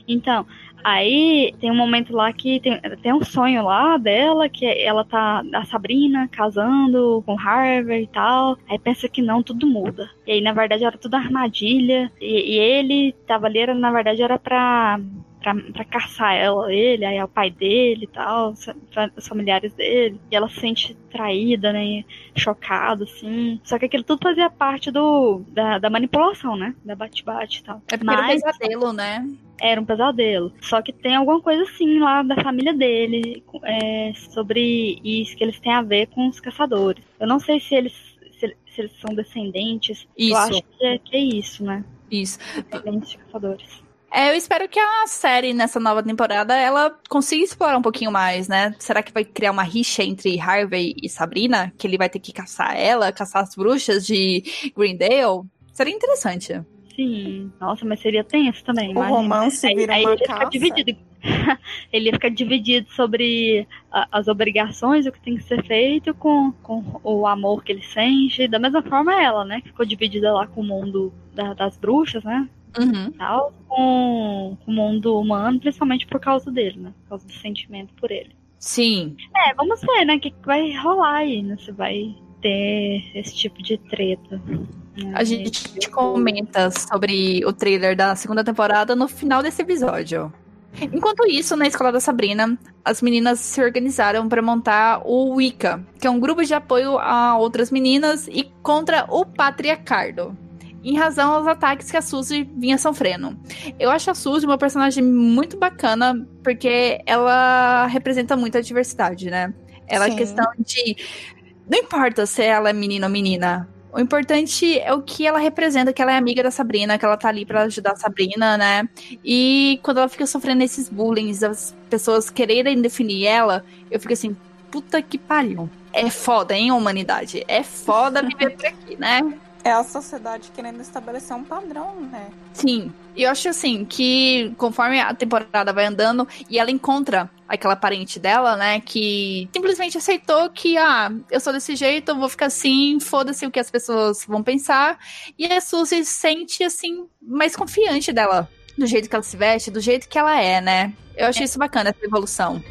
Então, aí tem um momento lá que tem, tem um sonho lá dela, que ela tá, a Sabrina, casando com Harvey e tal. Aí pensa que não, tudo muda. E aí, na verdade, era tudo armadilha. E, e ele tava ali, era, na verdade, era pra. Pra, pra caçar ela, ele, aí é o pai dele e tal, os fa- os familiares dele. E ela se sente traída, né? Chocada, assim. Só que aquilo tudo fazia parte do, da, da manipulação, né? Da bate-bate e tal. É porque era um Mas- pesadelo, né? era um pesadelo. Só que tem alguma coisa assim lá da família dele é, sobre isso que eles têm a ver com os caçadores. Eu não sei se eles, se, eles são descendentes. Isso. Eu acho que é, que é isso, né? Isso. Descendentes de caçadores. É, eu espero que a série, nessa nova temporada, ela consiga explorar um pouquinho mais, né? Será que vai criar uma rixa entre Harvey e Sabrina? Que ele vai ter que caçar ela, caçar as bruxas de Greendale? Seria interessante. Sim. Nossa, mas seria tenso também. O imagina. romance Aí, vira aí uma ele ia ficar caça. dividido. ele ia ficar dividido sobre a- as obrigações, o que tem que ser feito, com, com o amor que ele sente. Da mesma forma ela, né? Que ficou dividida lá com o mundo da- das bruxas, né? Uhum. tal, com, com o mundo humano, principalmente por causa dele, né? Por causa do sentimento por ele. Sim. É, vamos ver, né? O que, que vai rolar aí, né? Se vai ter esse tipo de treta. A gente comenta sobre o trailer da segunda temporada no final desse episódio. Enquanto isso, na escola da Sabrina, as meninas se organizaram para montar o Wicca, que é um grupo de apoio a outras meninas e contra o patriarcado, em razão aos ataques que a Suzy vinha sofrendo. Eu acho a Suzy uma personagem muito bacana, porque ela representa muito a diversidade, né? Ela é questão de. Não importa se ela é menino ou menina. O importante é o que ela representa, que ela é amiga da Sabrina, que ela tá ali pra ajudar a Sabrina, né? E quando ela fica sofrendo esses bullying, as pessoas quererem definir ela, eu fico assim, puta que pariu. É foda, hein, humanidade? É foda viver por aqui, né? É a sociedade querendo estabelecer um padrão, né? Sim. E eu acho assim que conforme a temporada vai andando e ela encontra aquela parente dela, né, que simplesmente aceitou que, ah, eu sou desse jeito, eu vou ficar assim, foda-se o que as pessoas vão pensar. E a Suzy se sente, assim, mais confiante dela, do jeito que ela se veste, do jeito que ela é, né. Eu achei isso bacana, essa evolução.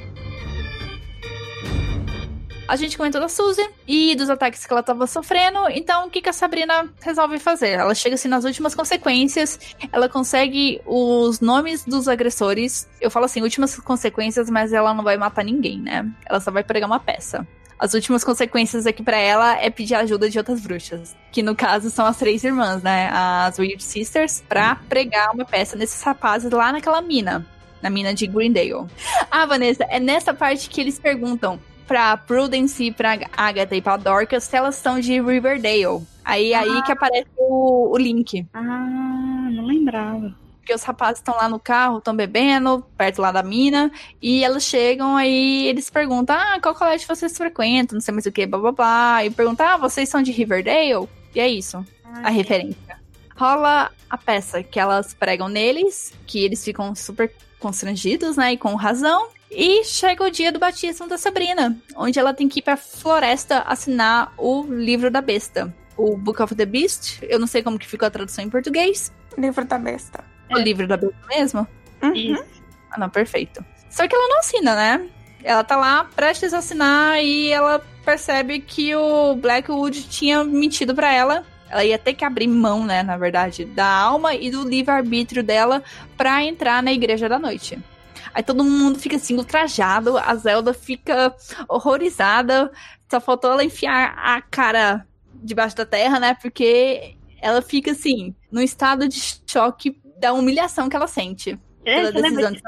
A gente comentou da Suzy e dos ataques que ela tava sofrendo. Então, o que, que a Sabrina resolve fazer? Ela chega assim nas últimas consequências, ela consegue os nomes dos agressores. Eu falo assim, últimas consequências, mas ela não vai matar ninguém, né? Ela só vai pregar uma peça. As últimas consequências aqui para ela é pedir ajuda de outras bruxas. Que no caso são as três irmãs, né? As Weird Sisters, pra pregar uma peça nesses rapazes lá naquela mina. Na mina de Greendale. Ah, Vanessa, é nessa parte que eles perguntam pra Prudence, pra Agatha e pra Dorcas se elas são de Riverdale. Aí, ah. aí que aparece o, o link. Ah, não lembrava. Porque os rapazes estão lá no carro, estão bebendo, perto lá da mina, e elas chegam aí eles perguntam: Ah, qual colégio vocês frequentam? Não sei mais o que, blá blá blá. E perguntam: Ah, vocês são de Riverdale? E é isso, a referência. Rola a peça que elas pregam neles, que eles ficam super constrangidos, né? E com razão. E chega o dia do batismo da Sabrina, onde ela tem que ir pra floresta assinar o livro da besta. O Book of the Beast. Eu não sei como que ficou a tradução em português. Livro da besta. É o livro da besta mesmo? Uhum. Ah, não, perfeito. Só que ela não assina, né? Ela tá lá prestes a assinar e ela percebe que o Blackwood tinha mentido para ela. Ela ia ter que abrir mão, né, na verdade, da alma e do livre-arbítrio dela para entrar na Igreja da Noite. Aí todo mundo fica assim, ultrajado, a Zelda fica horrorizada. Só faltou ela enfiar a cara debaixo da terra, né? Porque ela fica assim, num estado de choque da humilhação que ela sente. É, você lembra que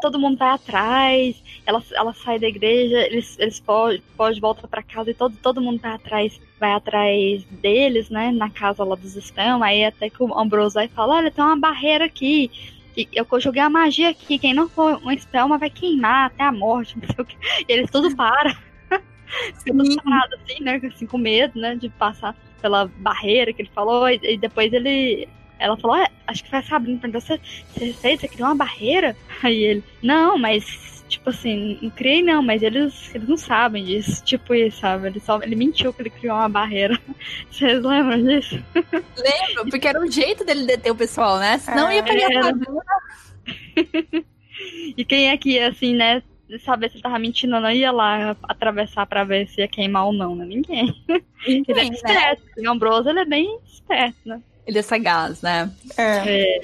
todo mundo vai atrás, ela, ela sai da igreja, eles, eles podem pode voltar para casa e todo, todo mundo vai atrás, vai atrás deles, né, na casa lá dos spam, aí até que o Ambrose vai falar, olha, tem uma barreira aqui, eu joguei a magia aqui, quem não for um Spelma vai queimar até a morte, não sei o que. E eles tudo param. Ficam parados assim, né? Assim, com medo, né? De passar pela barreira que ele falou. E, e depois ele. Ela falou, ah, acho que foi a Sabrina perguntou, você, você fez, você criou uma barreira? Aí ele, não, mas tipo assim, não criei não, mas eles, eles não sabem disso. Tipo isso, sabe? Ele, só, ele mentiu que ele criou uma barreira. Vocês lembram disso? Lembro, porque era um jeito dele deter o pessoal, né? Senão é, ia pegar era... E quem é que ia, assim, né? Saber se ele tava mentindo ou não, ia lá atravessar pra ver se ia queimar ou não, né? Ninguém. Ninguém ele é né? esperto. Né? O Ambrose, ele é bem esperto, né? Ele é sagaz, né? É. é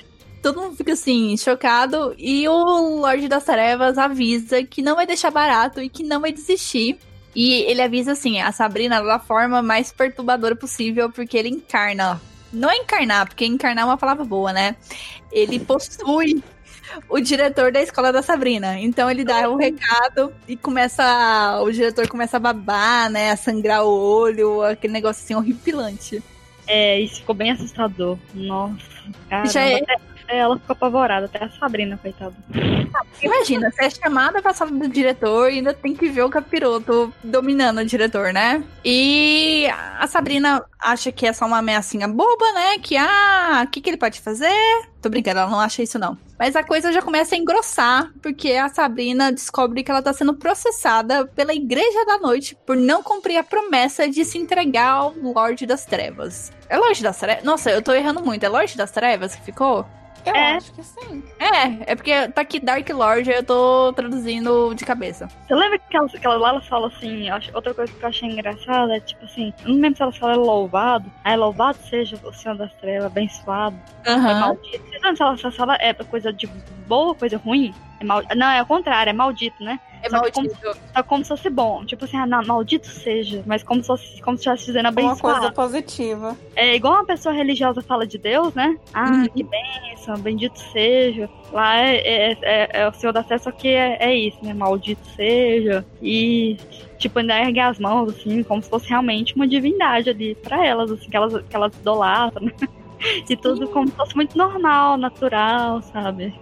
todo mundo fica assim, chocado. E o Lorde das Trevas avisa que não vai deixar barato e que não vai desistir. E ele avisa assim, a Sabrina da forma mais perturbadora possível, porque ele encarna. Não é encarnar, porque encarnar é uma palavra boa, né? Ele possui o diretor da escola da Sabrina. Então ele dá o um recado e começa. O diretor começa a babar, né? A sangrar o olho, aquele negócio assim horripilante. É, isso ficou bem assustador. Nossa, cara. Já é, ela ficou apavorada, até a Sabrina, coitada. Imagina, você é chamada pra sala do diretor e ainda tem que ver o capiroto dominando o diretor, né? E a Sabrina acha que é só uma ameaçinha boba, né? Que, ah, o que, que ele pode fazer? Tô brincando, ela não acha isso não. Mas a coisa já começa a engrossar, porque a Sabrina descobre que ela tá sendo processada pela Igreja da Noite por não cumprir a promessa de se entregar ao Lorde das Trevas. É Lorde das Trevas? Nossa, eu tô errando muito. É Lorde das Trevas que ficou? Eu é. acho que sim. É, é porque tá aqui Dark Lord, eu tô traduzindo de cabeça. Você lembra que ela, que ela lá ela fala assim, outra coisa que eu achei engraçada é tipo assim, eu não lembro se ela fala louvado, aí louvado seja o Senhor das Trevas, abençoado, uhum. é maldito. Não, se ela fala é coisa de boa, coisa ruim, é mal... Não, é o contrário, é maldito, né? É só maldito. Como, só como se fosse bom. Tipo assim, ah, não, maldito seja. Mas como se fosse, como se estivesse dizendo abençoado. Uma coisa positiva. É igual uma pessoa religiosa fala de Deus, né? Ah, uhum. que bênção, bendito seja. Lá é, é, é, é o Senhor da Fé, só que é, é isso, né? Maldito seja. E tipo, ainda ergue as mãos, assim, como se fosse realmente uma divindade ali pra elas, assim, que elas, que elas idolatram, né? E tudo como se fosse muito normal, natural, sabe?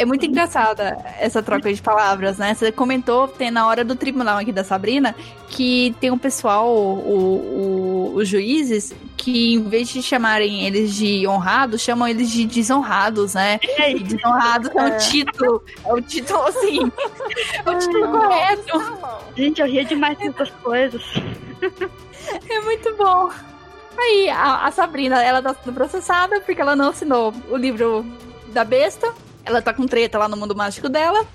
É muito engraçada essa troca de palavras, né? Você comentou, tem na hora do tribunal aqui da Sabrina, que tem um pessoal, o, o, os juízes, que em vez de chamarem eles de honrados, chamam eles de desonrados, né? E desonrados é. é o título, é o título assim, é o título correto. Gente, eu ria demais dessas coisas. É muito bom. Aí, a, a Sabrina, ela tá sendo processada porque ela não assinou o livro da besta ela tá com treta lá no mundo mágico dela.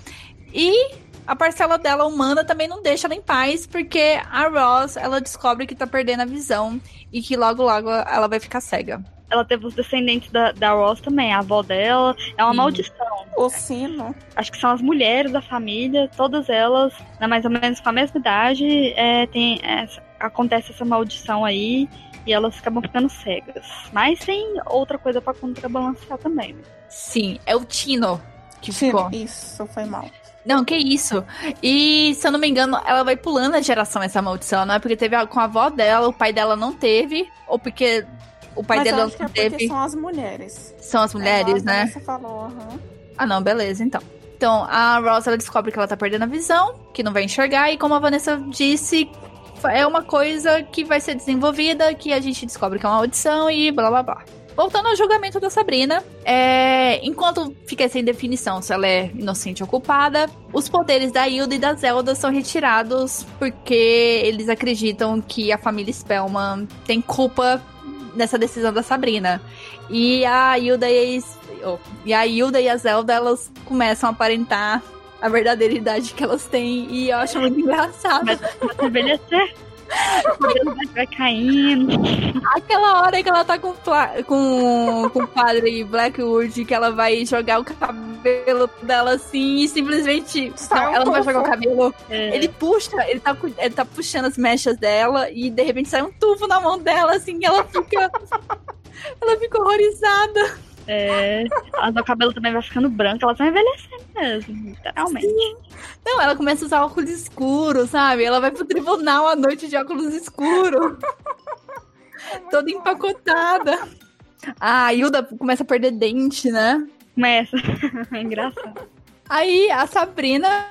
E a parcela dela humana também não deixa ela em paz, porque a Ross, ela descobre que tá perdendo a visão e que logo, logo ela vai ficar cega. Ela teve os descendentes da, da Ross também, a avó dela. É uma Sim. maldição. O sino. Acho que são as mulheres da família, todas elas, né, mais ou menos com a mesma idade, é, tem essa- acontece essa maldição aí e elas acabam ficando cegas. Mas tem outra coisa pra contrabalancear também. né? Sim, é o Tino que ficou. Sino. Isso, foi mal. Não, que isso. E, se eu não me engano, ela vai pulando a geração essa maldição, não é porque teve com a avó dela, o pai dela não teve, ou porque o pai Mas dela acho que é teve. são as mulheres. São as mulheres, É, né? Você falou, aham. Ah, não, beleza, então. Então, a Ross, ela descobre que ela tá perdendo a visão, que não vai enxergar, e como a Vanessa disse, é uma coisa que vai ser desenvolvida, que a gente descobre que é uma audição e blá blá blá. Voltando ao julgamento da Sabrina, é, enquanto fica sem definição se ela é inocente ou culpada, os poderes da Hilda e da Zelda são retirados porque eles acreditam que a família Spellman tem culpa nessa decisão da Sabrina. E a Hilda e a, oh, e a Hilda e a Zelda, elas começam a aparentar a verdadeira idade que elas têm. E eu acho muito engraçado. Mas vai envelhecer. O cabelo vai- caindo. Aquela hora que ela tá com, com, com o padre Blackwood, que ela vai jogar o cabelo dela assim e simplesmente. Um ela não vai jogar o cabelo. É, Ele puxa, ele tá, ele tá puxando as mechas dela e de repente sai um tufo na mão dela, assim, e ela fica. ela fica horrorizada. É, a- o cabelo também vai ficando branco, elas vão envelhecendo mesmo, literalmente. Não, ela começa a usar óculos escuros, sabe? Ela vai pro tribunal à noite de óculos escuros. toda empacotada. A Hilda começa a perder dente, né? Começa. É engraçado. Aí a Sabrina,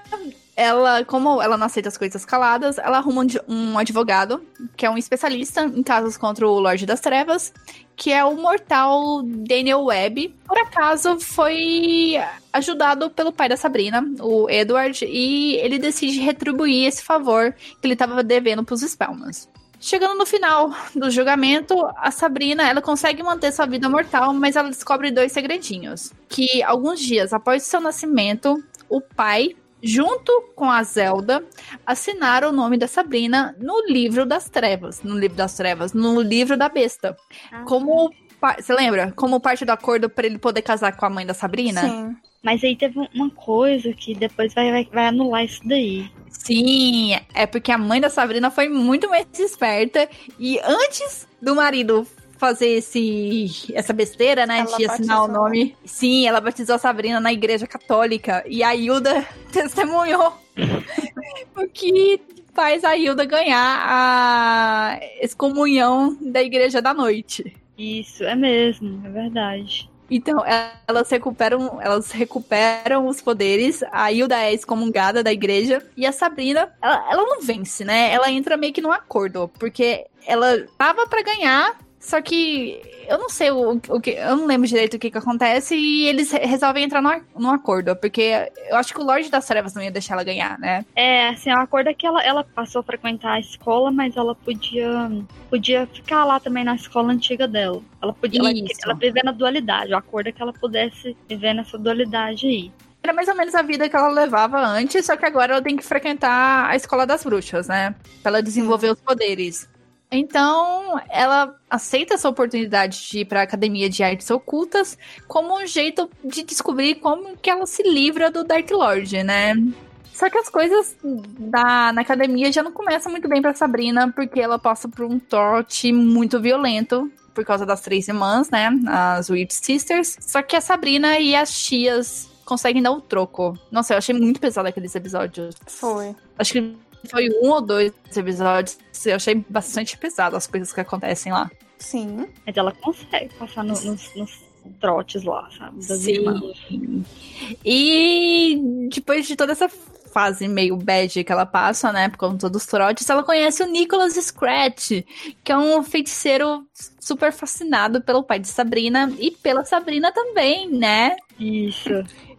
ela, como ela não aceita as coisas caladas, ela arruma um, advogado, que é um especialista em casos contra o Lorde das Trevas, que é o mortal Daniel Webb. Por acaso foi ajudado pelo pai da Sabrina, o Edward, e ele decide retribuir esse favor que ele estava devendo pros Spellmans. Chegando no final do julgamento, a Sabrina, ela consegue manter sua vida mortal, mas ela descobre dois segredinhos. Que alguns dias após seu nascimento, o pai, junto com a Zelda, assinaram o nome da Sabrina no livro das trevas. No livro das trevas, no livro da besta. Como. pa- Você lembra? Como parte do acordo para ele poder casar com a mãe da Sabrina? Sim. Mas aí teve uma coisa que depois vai, vai, vai anular isso daí. Sim, é porque a mãe da Sabrina foi muito mais esperta e antes do marido fazer esse essa besteira, né, Ela de assinar o batizou. nome. Sim, ela batizou a Sabrina na igreja católica e a Hilda testemunhou o que faz a Hilda ganhar a excomunhão da igreja da noite. Isso, é mesmo, é verdade. Então, elas recuperam, elas recuperam os poderes. A Hilda é excomungada da igreja. E a Sabrina, ela, ela não vence, né? Ela entra meio que num acordo. Porque ela tava pra ganhar. Só que eu não sei o, o que. Eu não lembro direito o que, que acontece. E eles re- resolvem entrar num, num acordo. Porque eu acho que o Lorde das Trevas não ia deixar ela ganhar, né? É, assim, o acordo é que ela, ela passou a frequentar a escola, mas ela podia, podia ficar lá também na escola antiga dela. Ela podia ela, ela viver na dualidade. O acordo é que ela pudesse viver nessa dualidade aí. Era mais ou menos a vida que ela levava antes, só que agora ela tem que frequentar a escola das bruxas, né? Pra ela desenvolver os poderes. Então, ela aceita essa oportunidade de ir pra academia de artes ocultas como um jeito de descobrir como que ela se livra do Dark Lord, né? Só que as coisas da, na academia já não começam muito bem pra Sabrina, porque ela passa por um trote muito violento por causa das três irmãs, né? As Weird Sisters. Só que a Sabrina e as tias conseguem dar o troco. Nossa, eu achei muito pesado aqueles episódios. Foi. Acho que foi um ou dois episódios. Eu achei bastante pesado as coisas que acontecem lá. Sim. Mas ela consegue passar no- nos, nos trotes lá, sabe? Das irmãs. Sim. E depois de toda essa fase meio bad que ela passa, né, por conta dos trotes, ela conhece o Nicholas Scratch, que é um feiticeiro super fascinado pelo pai de Sabrina e pela Sabrina também, né? Isso.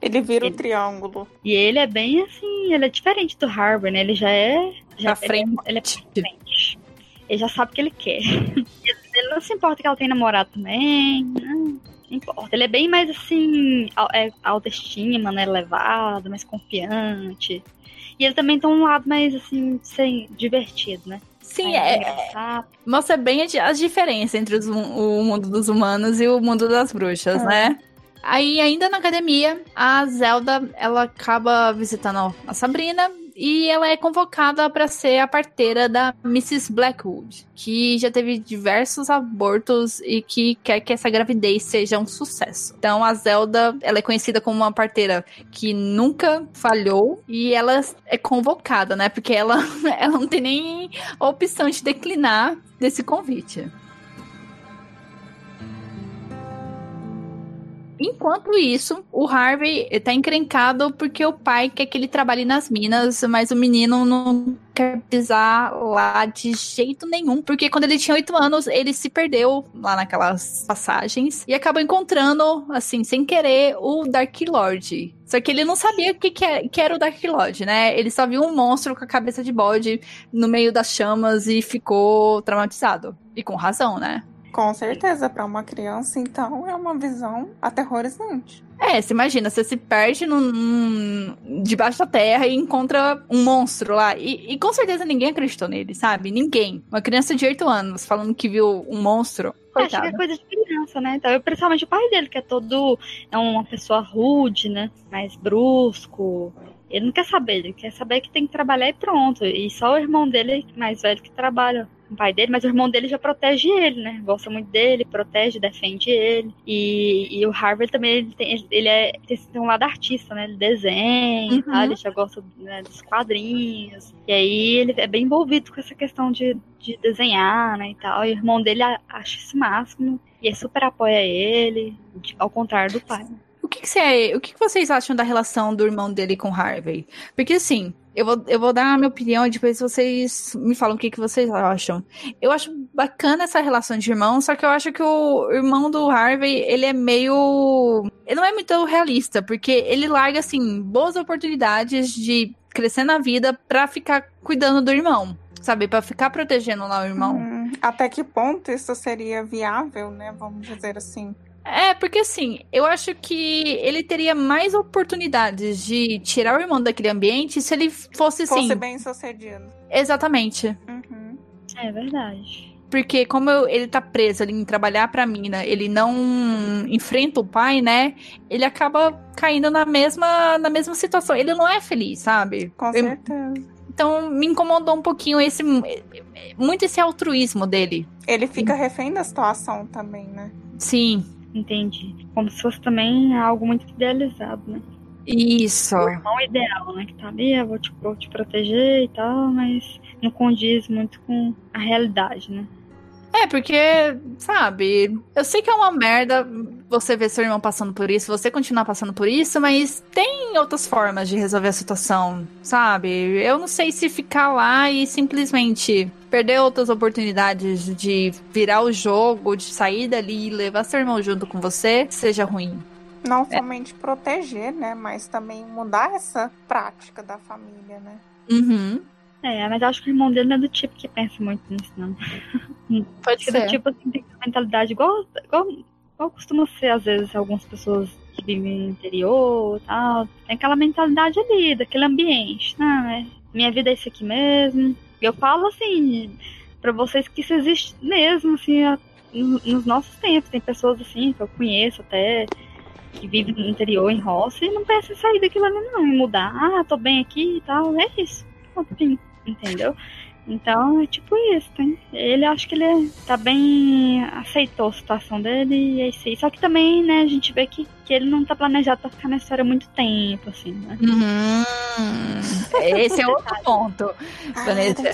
Ele vira o Ele- triângulo. E ele é bem assim, ele é diferente do Harbour, né? Ele já é. Já, Pra ele é- frente. Ele é, pra frente. Ele já sabe o que ele quer. ele não se importa que ela tem namorado também. Não, não importa. Ele é bem mais assim, é, autoestima, né? Elevado, mais confiante. E ele também tem um lado mais, assim, sem, divertido, né? Sim, é, mostra bem as diferenças entre os, o mundo dos humanos e o mundo das bruxas, é. né? Aí, ainda na academia, a Zelda, ela acaba visitando a Sabrina e ela é convocada para ser a parteira da Mrs. Blackwood, que já teve diversos abortos e que quer que essa gravidez seja um sucesso. Então a Zelda, ela é conhecida como uma parteira que nunca falhou e ela é convocada, né? Porque ela, ela não tem nem a opção de declinar desse convite. Enquanto isso, o Harvey tá encrencado porque o pai quer que ele trabalhe nas minas, mas o menino não quer pisar lá de jeito nenhum, porque quando ele tinha oito anos, ele se perdeu lá naquelas passagens e acabou encontrando, assim, sem querer, o Dark Lord. Só que ele não sabia o que, que, é, era o Dark Lord, né? Ele só viu um monstro com a cabeça de bode no meio das chamas e ficou traumatizado. E com razão, né? Com certeza, para uma criança, então, é uma visão aterrorizante. É, você imagina, você se perde num, num, debaixo da terra e encontra um monstro lá. E, e, com certeza ninguém acreditou nele, sabe? Ninguém. Uma criança de 8 anos falando que viu um monstro. Acho que é coisa de criança, né? Então, principalmente o pai dele, que é todo. É uma pessoa rude, né? Mais brusco. Ele não quer saber, ele quer saber que tem que trabalhar e pronto. E só o irmão dele, mais velho, que trabalha o pai dele, mas o irmão dele já protege ele, né? Gosta muito dele, protege, defende ele. E, e o Harvard também, ele, tem, ele é, tem um lado artista, né? Ele desenha, uhum. tá? ele já gosta né, dos quadrinhos. E aí ele é bem envolvido com essa questão de, de desenhar, né, e tal. E o irmão dele acha isso máximo. E super apoia ele, ao contrário do pai. O que, que, você, o que, que vocês acham da relação do irmão dele com Harvey? Porque assim, eu vou, eu vou dar a minha opinião e depois vocês me falam o que, que vocês acham. Eu acho bacana essa relação de irmão, só que eu acho que o irmão do Harvey, ele é meio. Ele não é muito realista, porque ele larga, assim, boas oportunidades de crescer na vida pra ficar cuidando do irmão. Sabe, pra ficar protegendo lá o irmão. Hum, até que ponto isso seria viável, né? Vamos dizer assim. É, porque assim, eu acho que ele teria mais oportunidades de tirar o irmão daquele ambiente se ele fosse assim. Fosse bem sucedido. Exatamente. Uhum. É verdade. Porque como eu, ele tá preso ali em trabalhar pra mina, ele não enfrenta o pai, né? Ele acaba caindo na mesma, na mesma situação. Ele não é feliz, sabe? Com certeza. então me incomodou um pouquinho esse muito esse altruísmo dele. Ele fica refém da situação também, né? Sim. Entendi. Como se fosse também algo muito idealizado, né? Isso. O irmão ideal, né? Que tá ali, eu vou te, vou te proteger e tal, mas não condiz muito com a realidade, né? É, porque, sabe, eu sei que é uma merda você ver seu irmão passando por isso, você continuar passando por isso, mas tem outras formas de resolver a situação, sabe? Eu não sei se ficar lá e simplesmente perder outras oportunidades de virar o jogo, de sair dali e levar seu irmão junto com você, seja ruim. Não é. somente proteger, né? Mas também mudar essa prática da família, né? Uhum. É, mas eu acho que o irmão dele não é do tipo que pensa muito nisso, não. Pode ser. Do tipo assim, tem uma mentalidade igual, igual, igual costuma ser, às vezes, algumas pessoas que vivem no interior e tal. Tem aquela mentalidade ali, daquele ambiente. Não, é, minha vida é isso aqui mesmo. Eu falo assim, para vocês que isso existe mesmo, assim, nos nossos tempos. Tem pessoas assim, que eu conheço até, que vivem no interior, em roça, e não pensa em sair daquilo ali, não, e mudar. Ah, tô bem aqui e tal. É isso. Enfim entendeu? Então é tipo isso, tem. Ele acho que ele tá bem. aceitou a situação dele e é isso aí. Só que também, né, a gente vê que, que ele não tá planejado pra ficar na história muito tempo, assim, né? Uhum. Esse é outro ponto.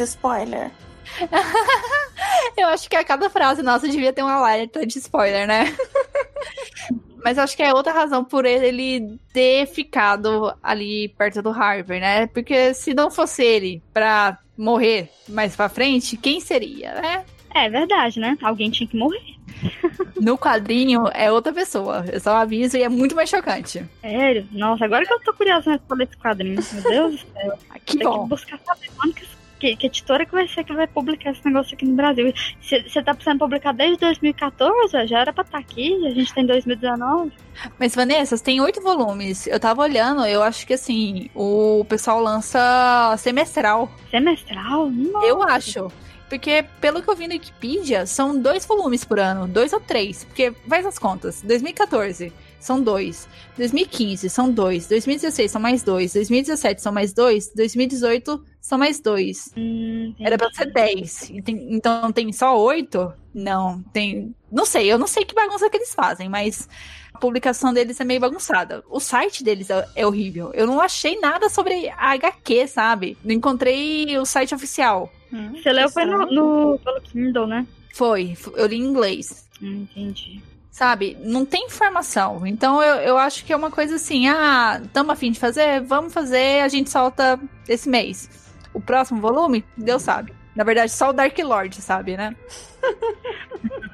Spoiler. Eu acho que a cada frase nossa devia ter um alerta de spoiler, né? Mas acho que é outra razão por ele ter ficado ali perto do Harvey, né? Porque se não fosse ele pra morrer mais pra frente, quem seria, né? É verdade, né? Alguém tinha que morrer. No quadrinho é outra pessoa. Eu só aviso e é muito mais chocante. Sério? Nossa, agora que eu tô curiosa pra ler esse quadrinho. Meu Deus do céu. Que Tem bom. que buscar saber quando que Que, que editora que vai ser que vai publicar esse negócio aqui no Brasil? Você tá precisando publicar desde 2014? Já era pra estar tá aqui, a gente tem tá 2019. Mas, Vanessa, tem oito volumes. Eu tava olhando, eu acho que assim, o pessoal lança semestral. Semestral? Nossa. Eu acho. Porque, pelo que eu vi no Wikipedia, são dois volumes por ano, dois ou três. Porque, faz as contas. 2014 são dois. 2015 são dois. 2016 são mais dois. 2017 são mais dois. 2018 são mais dois. Hum, Era pra ser dez. Então tem só oito? Não, tem. Não sei, eu não sei que bagunça que eles fazem, mas a publicação deles é meio bagunçada. O site deles é, é horrível. Eu não achei nada sobre a HQ, sabe? Não encontrei o site oficial. Hum, Você leu foi no, no, pelo Kindle, né? Foi, eu li em inglês. Hum, entendi. Sabe, não tem informação. Então eu, eu acho que é uma coisa assim: ah, estamos afim de fazer? Vamos fazer, a gente solta esse mês. O próximo volume, Deus sabe. Na verdade, só o Dark Lord sabe, né?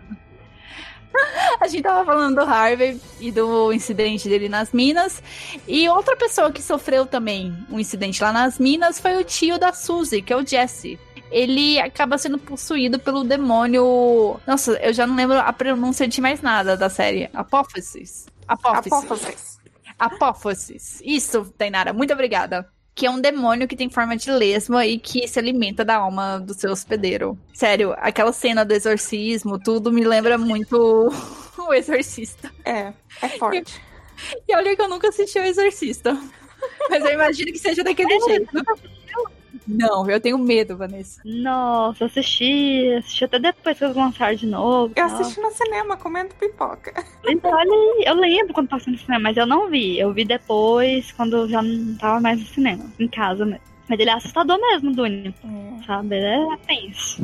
A gente tava falando do Harvey e do incidente dele nas minas. E outra pessoa que sofreu também um incidente lá nas minas foi o tio da Suzy, que é o Jesse ele acaba sendo possuído pelo demônio. Nossa, eu já não lembro a pronúncia de mais nada da série. Apófisis. Apófisis. Apófisis. Isso, Tainara, muito obrigada. Que é um demônio que tem forma de lesma e que se alimenta da alma do seu hospedeiro. Sério, aquela cena do exorcismo, tudo me lembra muito o exorcista. É, é forte. E, e olha que eu nunca assisti o exorcista. Mas eu imagino que seja daquele é, jeito. Não, eu tenho medo, Vanessa. Nossa, assisti, assisti até depois que eles lançaram de novo. Eu assisti no cinema comendo pipoca. Então, olha, eu lembro quando passou no cinema, mas eu não vi. Eu vi depois, quando já não tava mais no cinema, em casa mesmo. Mas ele é assustador mesmo, Duni. É. Sabe? Ele é tenso.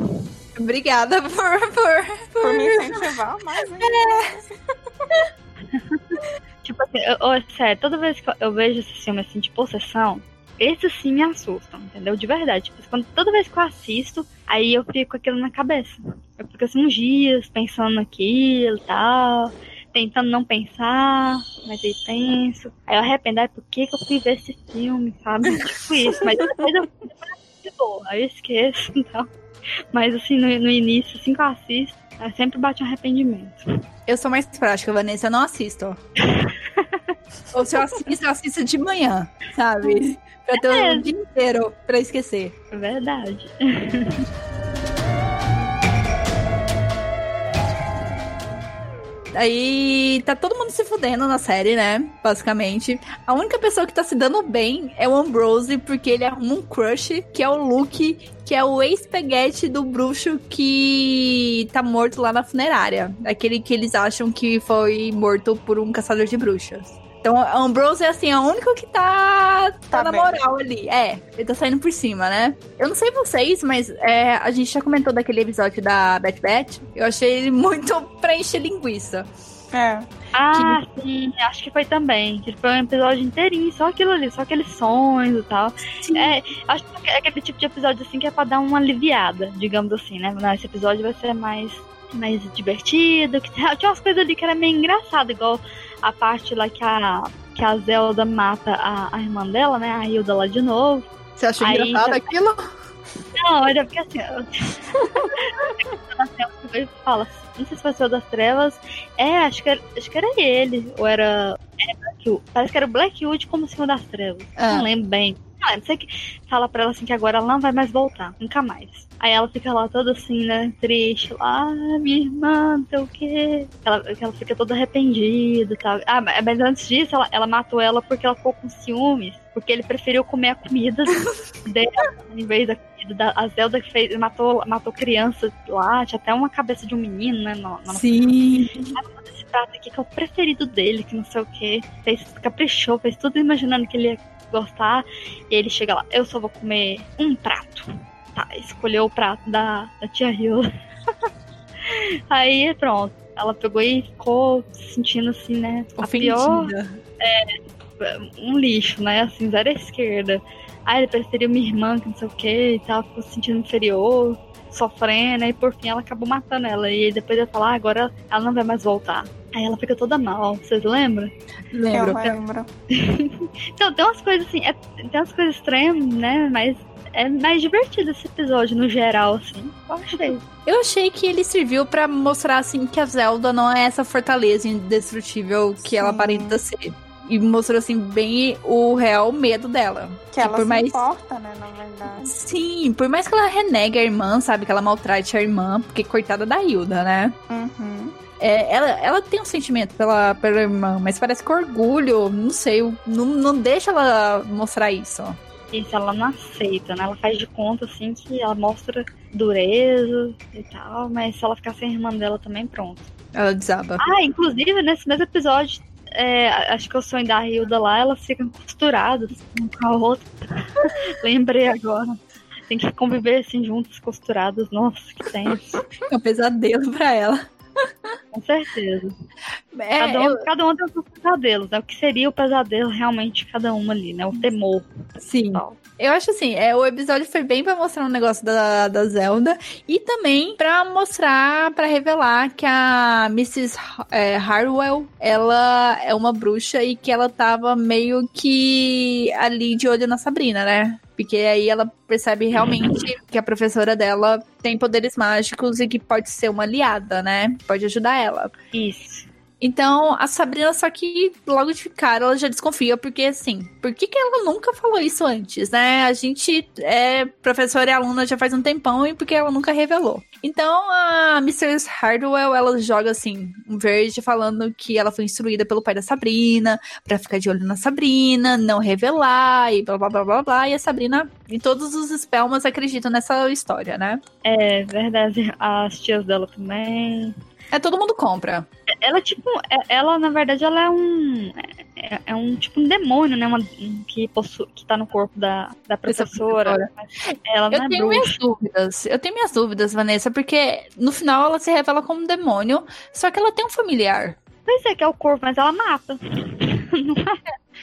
Obrigada por, por, por, por me incentivar mais ainda. É. tipo assim, eu, eu, sério, toda vez que eu vejo esse filme assim de possessão, esses sim me assustam, entendeu? De verdade. Tipo, quando, toda vez que eu assisto, aí eu fico com aquilo na cabeça. Eu fico assim uns dias pensando naquilo e tal, tentando não pensar, mas aí penso. Aí eu arrependo, aí por que, que eu fui ver esse filme, sabe? tipo isso, mas depois eu de boa, aí eu esqueço, então. Mas assim, no, no início, assim que eu assisto, eu sempre bate um arrependimento. Eu sou mais prática, Vanessa, eu não assisto. Ou se eu assisto, eu assisto de manhã, sabe? Pra ter é. o dia inteiro pra esquecer. É verdade. Aí tá todo mundo se fudendo na série, né? Basicamente. A única pessoa que tá se dando bem é o Ambrose, porque ele arruma um crush, que é o Luke, que é o ex-peguete do bruxo que tá morto lá na funerária. Aquele que eles acham que foi morto por um caçador de bruxas. Então, Ambrose é assim, é o único que tá, tá, tá na moral ali. É, ele tá saindo por cima, né? Eu não sei vocês, mas é, a gente já comentou daquele episódio da Beth Beth. Eu achei ele muito pra encher linguiça. É. Ah, que... sim, acho que foi também. Que foi um episódio inteirinho, só aquilo ali, só aqueles sonhos e tal. Sim. É, acho que é aquele tipo de episódio assim que é pra dar uma aliviada, digamos assim, né? Não, esse episódio vai ser mais, mais divertido. Que tinha umas coisas ali que era meio engraçado, igual a parte lá que a, que a Zelda mata a, a irmã dela, né? A Hilda lá de novo. Você achou Aí, engraçado já... aquilo? Não, é porque assim. ele fala, não sei se foi o das Trevas. É, acho que era, acho que era ele. Ou era. era Parece que era o Blackwood como Senhor das Trevas. Ah. Não lembro bem. Não lembro. Sei que fala pra ela assim que agora ela não vai mais voltar. Nunca mais. Aí ela fica lá toda assim, né? Triste, lá, ah, minha irmã, não sei o quê. Ela, ela fica toda arrependida e tal. Ah, mas antes disso, ela, ela matou ela porque ela ficou com ciúmes. Porque ele preferiu comer a comida dela em vez da comida da a Zelda que fez, matou, matou criança lá. Tinha até uma cabeça de um menino, né? No, no Sim. Esse prato aqui que é o preferido dele, que não sei o quê. Fez, caprichou, fez tudo imaginando que ele ia gostar. E ele chega lá, eu só vou comer um prato tá, escolheu o prato da, da tia Rio. Aí pronto. Ela pegou e ficou se sentindo assim, né? Ofendida. A pior. É, um lixo, né? Assim, zero esquerda. Aí ele preferiu minha irmã, que não sei o que e tal, ficou se sentindo inferior, sofrendo, e por fim ela acabou matando ela. E depois ele falou, ah, agora ela não vai mais voltar. Aí ela fica toda mal, vocês lembram? Lembro. Eu lembro. então, tem umas coisas assim, é, tem umas coisas estranhas, né? Mas é mais divertido esse episódio no geral, assim. Eu achei. Eu achei que ele serviu para mostrar, assim, que a Zelda não é essa fortaleza indestrutível que Sim. ela aparenta ser. E mostrou, assim, bem o real medo dela. Que, ela por mais... importa, né, na verdade. Sim, por mais que ela renegue a irmã, sabe? Que ela maltrate a irmã, porque coitada da Hilda, né? Uhum. É, ela, ela tem um sentimento pela, pela irmã, mas parece que orgulho, não sei, não, não deixa ela mostrar isso. Isso, ela não aceita, né? Ela faz de conta, assim, que ela mostra dureza e tal, mas se ela ficar sem a irmã dela também, pronto. Ela desaba. Ah, inclusive, nesse mesmo episódio, é, acho que o sonho da Hilda lá, elas ficam costuradas um com a outra. Lembrei agora. Tem que conviver assim juntas, costuradas. Nossa, que tenso. É um pesadelo pra ela. Com certeza. É, cada, um, eu... cada um tem os seus pesadelos, né? O que seria o pesadelo realmente cada uma ali, né? O temor. Sim. Eu acho assim, é, o episódio foi bem para mostrar um negócio da, da Zelda e também para mostrar, para revelar que a Mrs. É, Harwell, ela é uma bruxa e que ela tava meio que ali de olho na Sabrina, né? Porque aí ela percebe realmente que a professora dela tem poderes mágicos e que pode ser uma aliada, né? Pode ajudar ela. Isso. Então, a Sabrina, só que logo de cara, ela já desconfia, porque assim, por que, que ela nunca falou isso antes, né? A gente é professora e aluna já faz um tempão e porque ela nunca revelou. Então, a Mrs. Hardwell, ela joga assim, um verde falando que ela foi instruída pelo pai da Sabrina para ficar de olho na Sabrina, não revelar e blá blá blá blá blá. E a Sabrina e todos os Spellmas acreditam nessa história, né? É verdade, as tias dela também. É, todo mundo compra. Ela, tipo, é, ela, na verdade, ela é um. É, é um tipo um demônio, né? Uma, que, possu, que tá no corpo da, da professora. Ela eu é tenho bruxa. minhas dúvidas. Eu tenho minhas dúvidas, Vanessa, porque no final ela se revela como um demônio, só que ela tem um familiar. Pois é, que é o corpo, mas ela mata.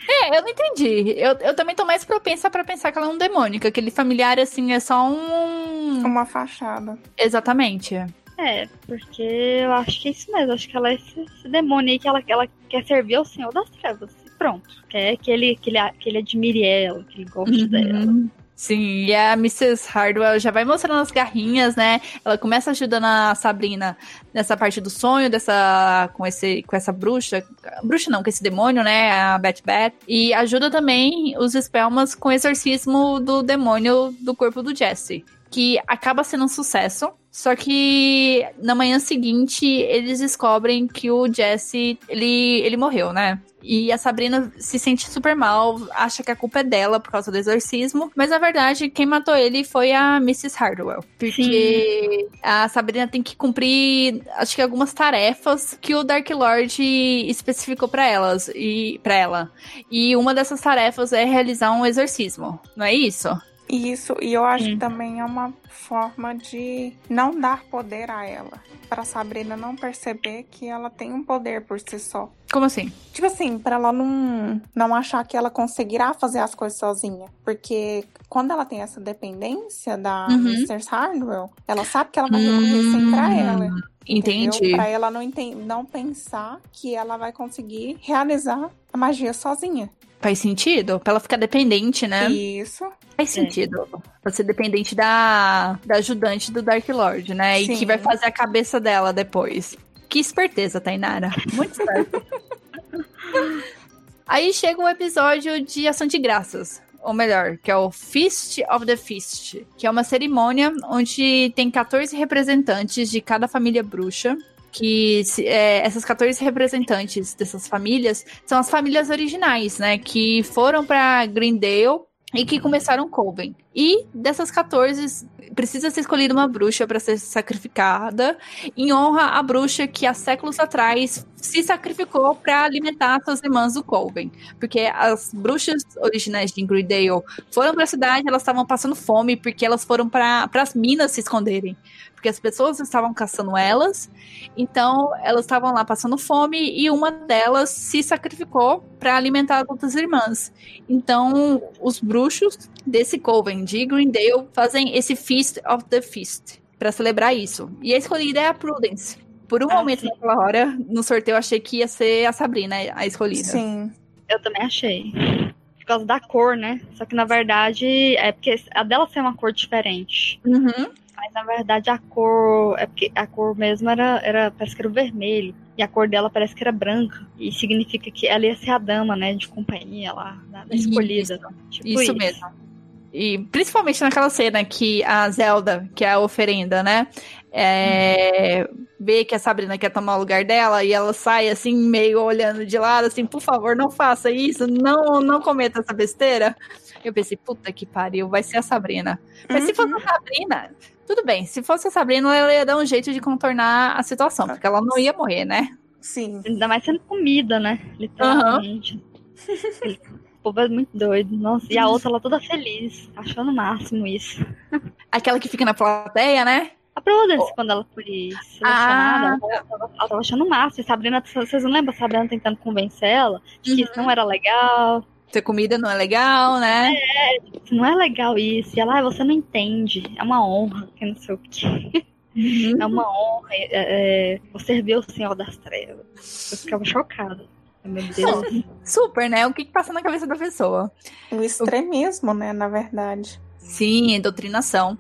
É, eu não entendi. Eu, eu também tô mais propensa para pensar que ela é um demônio, que aquele familiar, assim, é só um. Uma fachada. Exatamente. É, porque eu acho que é isso mesmo. Acho que ela é esse, esse demônio aí que ela, ela quer servir ao Senhor das Trevas. Pronto. Quer que ele, que ele, que ele admire ela, que ele goste uhum. dela. Sim, e a Mrs. Hardwell já vai mostrando as garrinhas, né? Ela começa ajudando a Sabrina nessa parte do sonho, dessa com esse com essa bruxa, bruxa não, com esse demônio, né? A Bat Bat. E ajuda também os Spellmas com o exorcismo do demônio do corpo do Jesse, que acaba sendo um sucesso. Só que na manhã seguinte eles descobrem que o Jesse ele, ele morreu, né? E a Sabrina se sente super mal, acha que a culpa é dela por causa do exorcismo. Mas na verdade, quem matou ele foi a Mrs. Hardwell. Porque Sim. a Sabrina tem que cumprir, acho que algumas tarefas que o Dark Lord especificou para elas e para ela. E uma dessas tarefas é realizar um exorcismo. Não é isso? Isso, e eu acho Sim. que também é uma forma de não dar poder a ela. Pra Sabrina não perceber que ela tem um poder por si só. Como assim? Tipo assim, pra ela não, não achar que ela conseguirá fazer as coisas sozinha. Porque quando ela tem essa dependência da uhum. Mr. Hardwell, ela sabe que ela vai recorrer hum, sempre a ela. Entendi. Entendeu? Pra ela não, não pensar que ela vai conseguir realizar a magia sozinha. Faz sentido? Pra ela ficar dependente, né? Isso. Faz é. sentido. É. Pra ser dependente da, da ajudante do Dark Lord, né? Sim. E que vai fazer a cabeça dela depois. Que esperteza, Tainara. Muito esperta. Aí chega o episódio de Ação de Graças. Ou melhor, que é o Feast of the Feast, que é uma cerimônia onde tem 14 representantes de cada família bruxa que é, essas 14 representantes dessas famílias são as famílias originais, né? Que foram para Greendale e que começaram Coven. E dessas 14, precisa ser escolhida uma bruxa para ser sacrificada em honra à bruxa que há séculos atrás se sacrificou para alimentar suas irmãs do Coven. Porque as bruxas originais de Greendale foram para a cidade, elas estavam passando fome porque elas foram para as minas se esconderem porque as pessoas estavam caçando elas, então elas estavam lá passando fome e uma delas se sacrificou para alimentar as outras irmãs. Então, os bruxos desse coven de Greendale fazem esse Feast of the Feast para celebrar isso. E a escolhida é a Prudence. Por um ah, momento sim. naquela hora, no sorteio, eu achei que ia ser a Sabrina a escolhida. Sim. Eu também achei. causa da cor, né? Só que na verdade é porque a dela tem uma cor diferente. Uhum. Mas na verdade a cor. É porque a cor mesmo era, era. Parece que era o vermelho. E a cor dela parece que era branca. E significa que ela ia ser a dama, né? De companhia lá, da, da escolhida. Isso, tipo isso mesmo. E principalmente naquela cena que a Zelda, que é a oferenda, né? É, vê que a Sabrina quer tomar o lugar dela e ela sai assim, meio olhando de lado, assim, por favor, não faça isso, não, não cometa essa besteira. Eu pensei, puta que pariu, vai ser a Sabrina. Mas se fosse a Sabrina, tudo bem. Se fosse a Sabrina, ela ia dar um jeito de contornar a situação, porque ela não ia morrer, né? Sim. Ainda mais sendo comida, né? Literalmente. O povo é muito doido. Nossa, e a outra lá toda feliz, achando o máximo isso. Aquela que fica na plateia, né? A Prudence, quando ela foi selecionada, ela, tava, ela tava achando o máximo. E Sabrina, vocês não lembram a Sabrina tentando convencer ela de que isso não era legal? Ter comida não é legal, né? Isso não é legal isso. E ela, ah, você não entende. É uma honra, que não sei o quê. É uma honra é, é, você ver o Senhor das Trevas. Eu ficava chocada. Meu Deus. Super, né? O que, que passa na cabeça da pessoa? O extremismo, né, na verdade. Sim, doutrinação.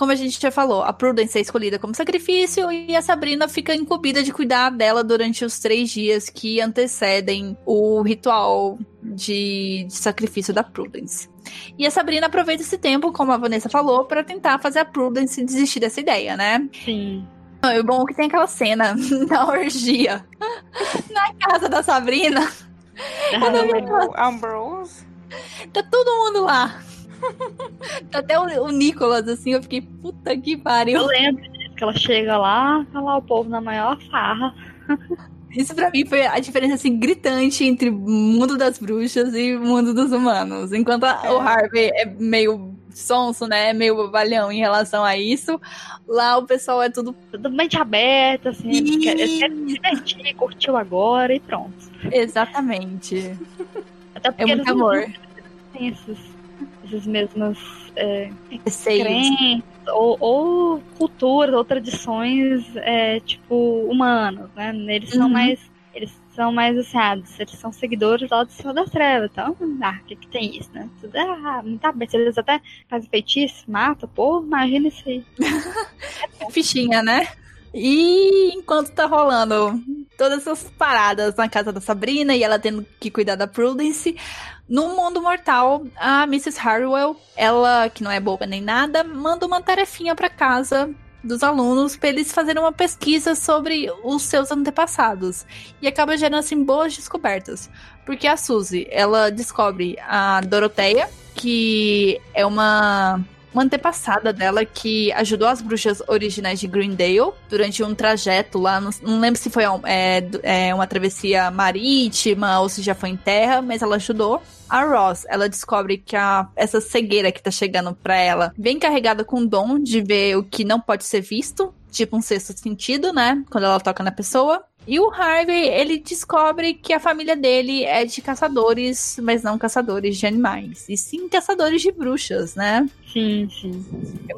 Como a gente já falou, a Prudence é escolhida como sacrifício e a Sabrina fica incumbida de cuidar dela durante os três dias que antecedem o ritual de, de sacrifício da Prudence. E a Sabrina aproveita esse tempo, como a Vanessa falou, para tentar fazer a Prudence desistir dessa ideia, né? Sim. É bom que tem aquela cena da orgia na casa da Sabrina. O Ambrose. Tá todo mundo lá. Tá até o, o Nicolas, assim, eu fiquei, puta que pariu. Eu lembro disso, que ela chega lá, tá lá o povo na maior farra. Isso pra mim foi a diferença, assim, gritante entre mundo das bruxas e mundo dos humanos. Enquanto a- É. o Harvey é meio sonso, né? É meio bobalhão em relação a isso. Lá o pessoal é tudo Tudo mente aberta, assim, eles querem, eles querem se divertir, curtiu agora e pronto. Exatamente. Até porque É muito amor. têm esses, esses mesmos é, crenças ou, ou culturas ou tradições é, tipo humanas, né? Eles são Uhum. mais eles são mais assim, ah, eles são seguidores lá do Senhor das Trevas, então, ah, o que que tem isso, né? Tudo, ah, muito aberto, eles até fazem feitiço, matam, pô, imagina isso aí. fichinha, né? E enquanto tá rolando todas essas paradas na casa da Sabrina e ela tendo que cuidar da Prudence, no mundo mortal, a Mrs. Harwell, ela, que não é boba nem nada, manda uma tarefinha pra casa dos alunos pra eles fazerem uma pesquisa sobre os seus antepassados. E acaba gerando, assim, boas descobertas. Porque a Suzy, ela descobre a Doroteia, que é uma uma antepassada dela que ajudou as bruxas originais de Greendale durante um trajeto lá. Não, não lembro se foi é, é, uma travessia marítima ou se já foi em terra, mas ela ajudou. A Ross, ela descobre que a, essa cegueira que tá chegando pra ela vem carregada com o dom de ver o que não pode ser visto, tipo um sexto sentido, né? Quando ela toca na pessoa. E o Harvey, ele descobre que a família dele é de caçadores, mas não caçadores de animais, e sim caçadores de bruxas, né? Sim, sim.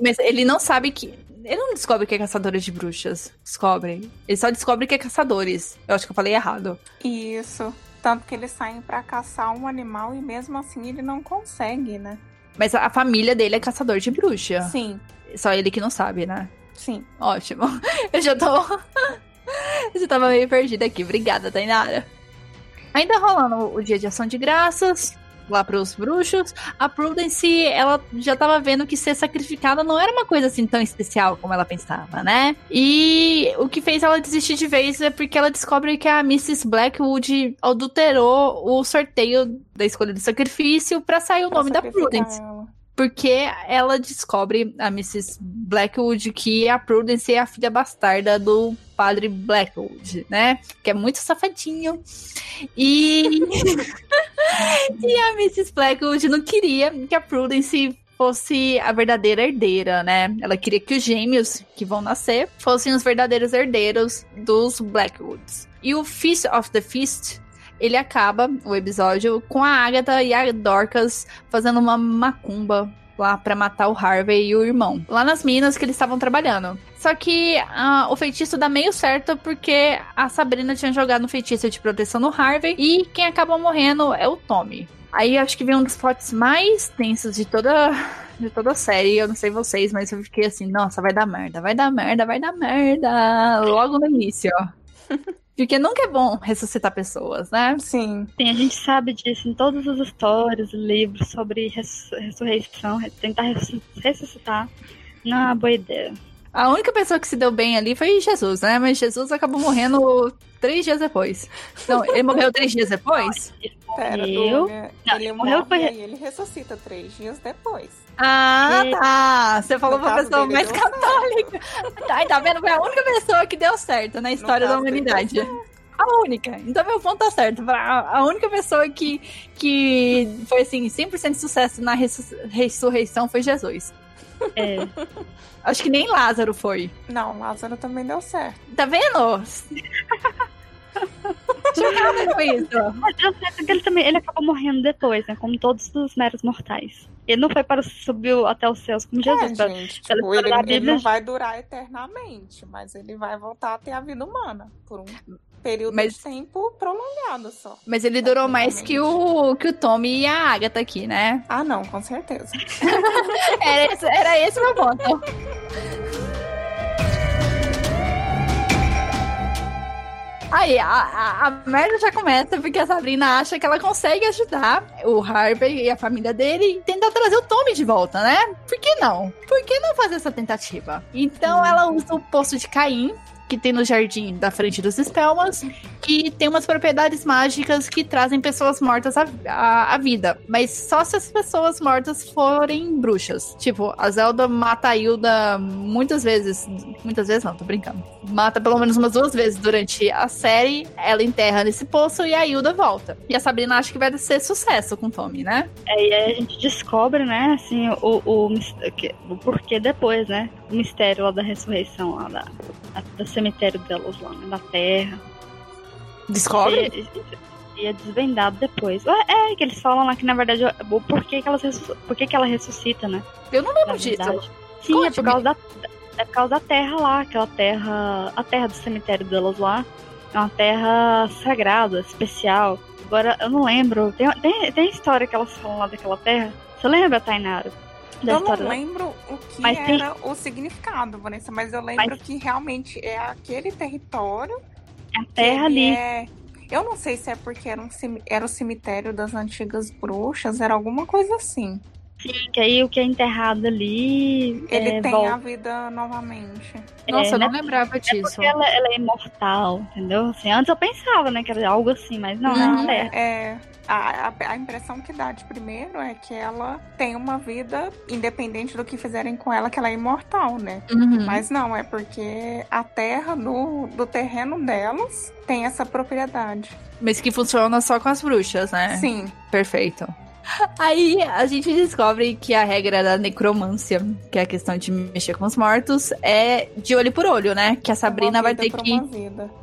Mas ele não sabe que. Ele não descobre que é caçadores de bruxas. Descobre. Ele só descobre que é caçadores. Eu acho que eu falei errado. Isso. Tanto que eles saem pra caçar um animal e mesmo assim ele não consegue, né? Mas a família dele é caçador de bruxa. Sim, Só ele que não sabe, né? sim. Ótimo. Eu já tô. Já tava meio perdida aqui. Obrigada, Tainara. Ainda rolando o dia de ação de graças lá pros bruxos, a Prudence, ela já tava vendo que ser sacrificada não era uma coisa assim tão especial como ela pensava, né? E o que fez ela desistir de vez é porque ela descobre que a Mrs. Blackwood adulterou o sorteio da escolha do sacrifício pra sair o Pra nome da Prudence. ela. Porque ela descobre, a Mrs. Blackwood, que a Prudence é a filha bastarda do padre Blackwood, né? Que é muito safadinho. E. e a Mrs. Blackwood não queria que a Prudence fosse a verdadeira herdeira, né? Ela queria que os gêmeos que vão nascer fossem os verdadeiros herdeiros dos Blackwoods. E o Feast of the Feast ele acaba o episódio com a Agatha e a Dorcas fazendo uma macumba lá pra matar o Harvey e o irmão. Lá nas minas que eles estavam trabalhando. Só que ah, o feitiço dá meio certo porque a Sabrina tinha jogado um feitiço de proteção no Harvey e quem acabou morrendo é o Tommy. Aí acho que vem um dos potes mais tensos de toda, de toda a série. Eu não sei vocês, mas eu fiquei assim, nossa, vai dar merda, vai dar merda, vai dar merda. Logo no início, ó. Porque nunca é bom ressuscitar pessoas, né? Sim. Sim, a gente sabe disso em todas as histórias, livros sobre res ressurreição, tentar ressuscitar. Não é uma boa ideia. A única pessoa que se deu bem ali foi Jesus, né? Mas Jesus acabou morrendo três dias depois. Não, ele morreu três dias depois? Pera, Eu? Doug, Não, ele morreu morre foi- e ele ressuscita três dias depois. Ah, E- tá. Você falou No pra pessoa mais católica. Tá, tá vendo? Foi a única pessoa que deu certo na história da humanidade. A única. Então meu ponto tá certo. A única pessoa que, que foi assim, 100% de sucesso na ressu- ressurreição foi Jesus. É. Acho que nem Lázaro foi. Não, Lázaro também deu certo. Tá vendo? Chocada com isso. Mas eu sei que ele também ele acabou morrendo depois, né? Como todos os meros mortais. Ele não foi para subiu até os céus como Jesus. é, pra- gente, tipo, ele, ele não vai durar eternamente, mas ele vai voltar a ter a vida humana por um período Mas- de tempo prolongado só. Mas ele durou mais que o, que o Tommy e a Agatha aqui, né? Ah, não, com certeza. Era esse, era esse o meu ponto. Aí, a, a, a merda já começa porque a Sabrina acha que ela consegue ajudar o Harvey e a família dele e tentar trazer o Tommy de volta, né? Por que não? Por que não fazer essa tentativa? Então ela usa o poço de Caim, que tem no jardim da frente dos Spellmans, que tem umas propriedades mágicas que trazem pessoas mortas à, à, à vida. Mas só se as pessoas mortas forem bruxas. Tipo, a Zelda mata a Hilda muitas vezes. Muitas vezes não, tô brincando. Mata pelo menos umas duas vezes durante a série. Ela enterra nesse poço e a Hilda volta. E a Sabrina acha que vai ser sucesso com o Tommy, né? É, e aí a gente descobre, né, assim, o, o, que- o porquê depois, né? O mistério lá da ressurreição, lá da, da- do cemitério delas lá, da terra. Descobre? E, é desvendado depois. Ué, É, que eles falam lá que na verdade o porquê que, elas ressu- por que ela ressuscita, né? Eu não Na lembro disso. Sim, é Conte-me. por causa da. É por causa da terra lá, aquela terra. A terra do cemitério delas lá. É uma terra sagrada, especial. Agora, eu não lembro. Tem, tem, tem história que elas falam lá daquela terra. Você lembra, Tainara? Da Eu história não lembro o que Mas tem- era o significado, Vanessa, mas eu lembro que realmente é aquele território É a que terra ali. é- Eu não sei se é porque era, um cemi- era o cemitério das antigas bruxas, era alguma coisa assim. Que aí o que é enterrado ali. Ele é, tem volta. a vida novamente. Nossa, eu não né? lembrava disso. Porque ela, ela é imortal, entendeu? Assim, antes eu pensava, né, que era algo assim, mas não, não, Uhum. é. É, a, a, a impressão que dá de primeiro é que ela tem uma vida independente do que fizerem com ela, que ela é imortal, né? Uhum. Mas não, é porque a terra do, do terreno delas tem essa propriedade. Mas que funciona só com as bruxas, né? Sim. Perfeito. Aí a gente descobre que a regra da necromância, que é a questão de mexer com os mortos, é de olho por olho, né? Que a Sabrina uma vai ter que.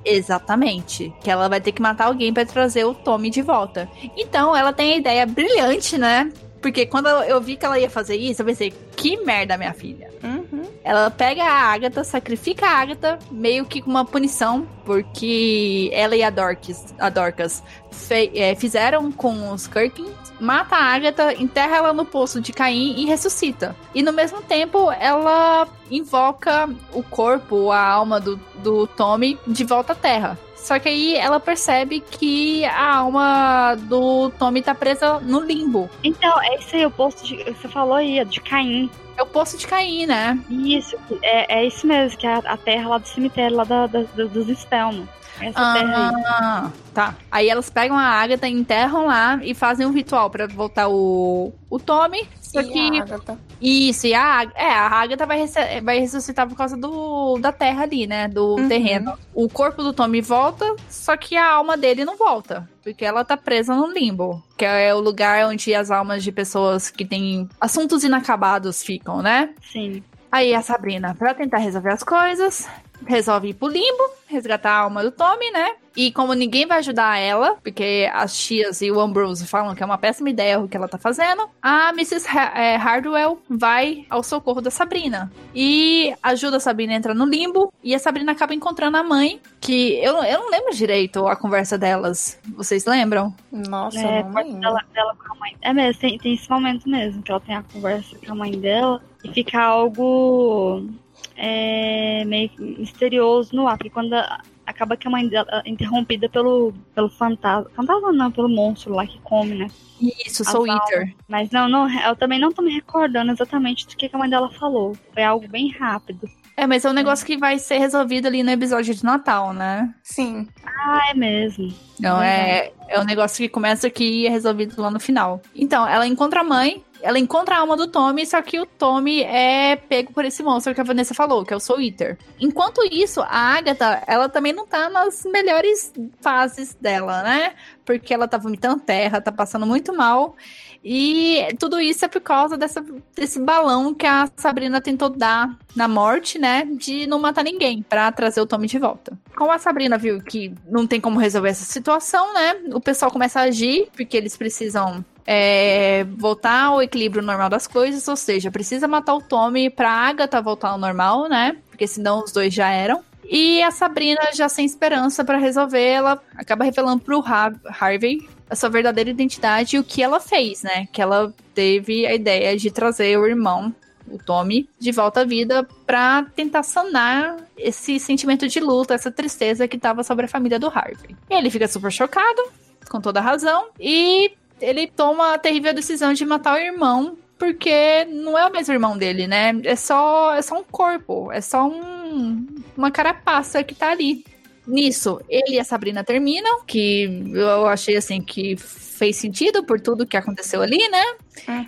Exatamente. Que ela vai ter que matar alguém pra trazer o Tommy de volta. Então ela tem a ideia brilhante, né? Porque quando eu eu vi que ela ia fazer isso, eu pensei, que merda, minha filha. Uhum. Ela pega a Agatha, sacrifica a Agatha, meio que com uma punição, porque ela e a Dorcas, a Dorcas fe- é, fizeram com os Kirkins, mata a Agatha, enterra ela no poço de Caim e ressuscita. E no mesmo tempo, ela invoca o corpo, a alma do, do Tommy de volta à Terra. Só que aí ela percebe que a alma do Tommy tá presa no limbo. Então, é isso aí, o posto de. Você falou aí, é de Caim. É o poço de Caim, né? Isso, é, é isso mesmo, que é a, terra lá do cemitério, lá da, da- dos Spellman. Essa terra aí. Ah, tá. Aí elas pegam a Agatha, enterram lá e fazem um ritual pra voltar o, o Tommy. Só E que. a Agatha. Isso, e a, é, a Agatha vai, vai ressuscitar por causa do, da terra ali, né? Do Uhum. terreno. O corpo do Tommy volta, só que a alma dele não volta. Porque ela tá presa no limbo. Que é o lugar onde as almas de pessoas que têm assuntos inacabados ficam, né? Sim. Aí a Sabrina, pra tentar resolver as coisas, resolve ir pro limbo, resgatar a alma do Tommy, né? E como ninguém vai ajudar ela, porque as tias e o Ambrose falam que é uma péssima ideia o que ela tá fazendo, a Mrs. Ha é, Hardwell vai ao socorro da Sabrina. E ajuda a Sabrina a entrar no limbo. E a Sabrina acaba encontrando a mãe, que eu, eu não lembro direito a conversa delas. Vocês lembram? Nossa, É, não lembro. dela, dela com a mãe. É mesmo, tem, tem esse momento mesmo, que ela tem a conversa com a mãe dela e fica algo é, meio misterioso no ar, porque quando a- acaba que a mãe dela é interrompida pelo, pelo fantasma. Fantasma não, pelo monstro lá que come, né? Isso, Soul As Eater. Mas não, não, eu também não tô me recordando exatamente do que, que a mãe dela falou. Foi algo bem rápido. É, mas é um negócio que vai ser resolvido ali no episódio de Natal, né? Sim. Ah, é mesmo. Não, é, é um negócio que começa aqui e é resolvido lá no final. Então, ela encontra a mãe, ela encontra a alma do Tommy, só que o Tommy é pego por esse monstro que a Vanessa falou, que é o Soul Eater. Enquanto isso, a Agatha, ela também não tá nas melhores fases dela, né? Porque ela tá vomitando terra, tá passando muito mal. E tudo isso é por causa dessa, desse balão que a Sabrina tentou dar na morte, né? De não matar ninguém, pra trazer o Tommy de volta. Como a Sabrina viu que não tem como resolver essa situação, né? O pessoal começa a agir, porque eles precisam é, voltar ao equilíbrio normal das coisas, ou seja, precisa matar o Tommy pra Agatha voltar ao normal, né? Porque senão os dois já eram. E a Sabrina, já sem esperança pra resolver, ela acaba revelando pro Har- Harvey a sua verdadeira identidade e o que ela fez, né? Que ela teve a ideia de trazer o irmão, o Tommy, de volta à vida pra tentar sanar esse sentimento de luta, essa tristeza que tava sobre a família do Harvey. E ele fica super chocado, com toda razão, e ele toma a terrível decisão de matar o irmão, porque não é o mesmo irmão dele, né? É só, é só um corpo, é só um, uma carapaça que tá ali. Nisso, ele e a Sabrina terminam, que eu achei assim que fez sentido por tudo que aconteceu ali, né?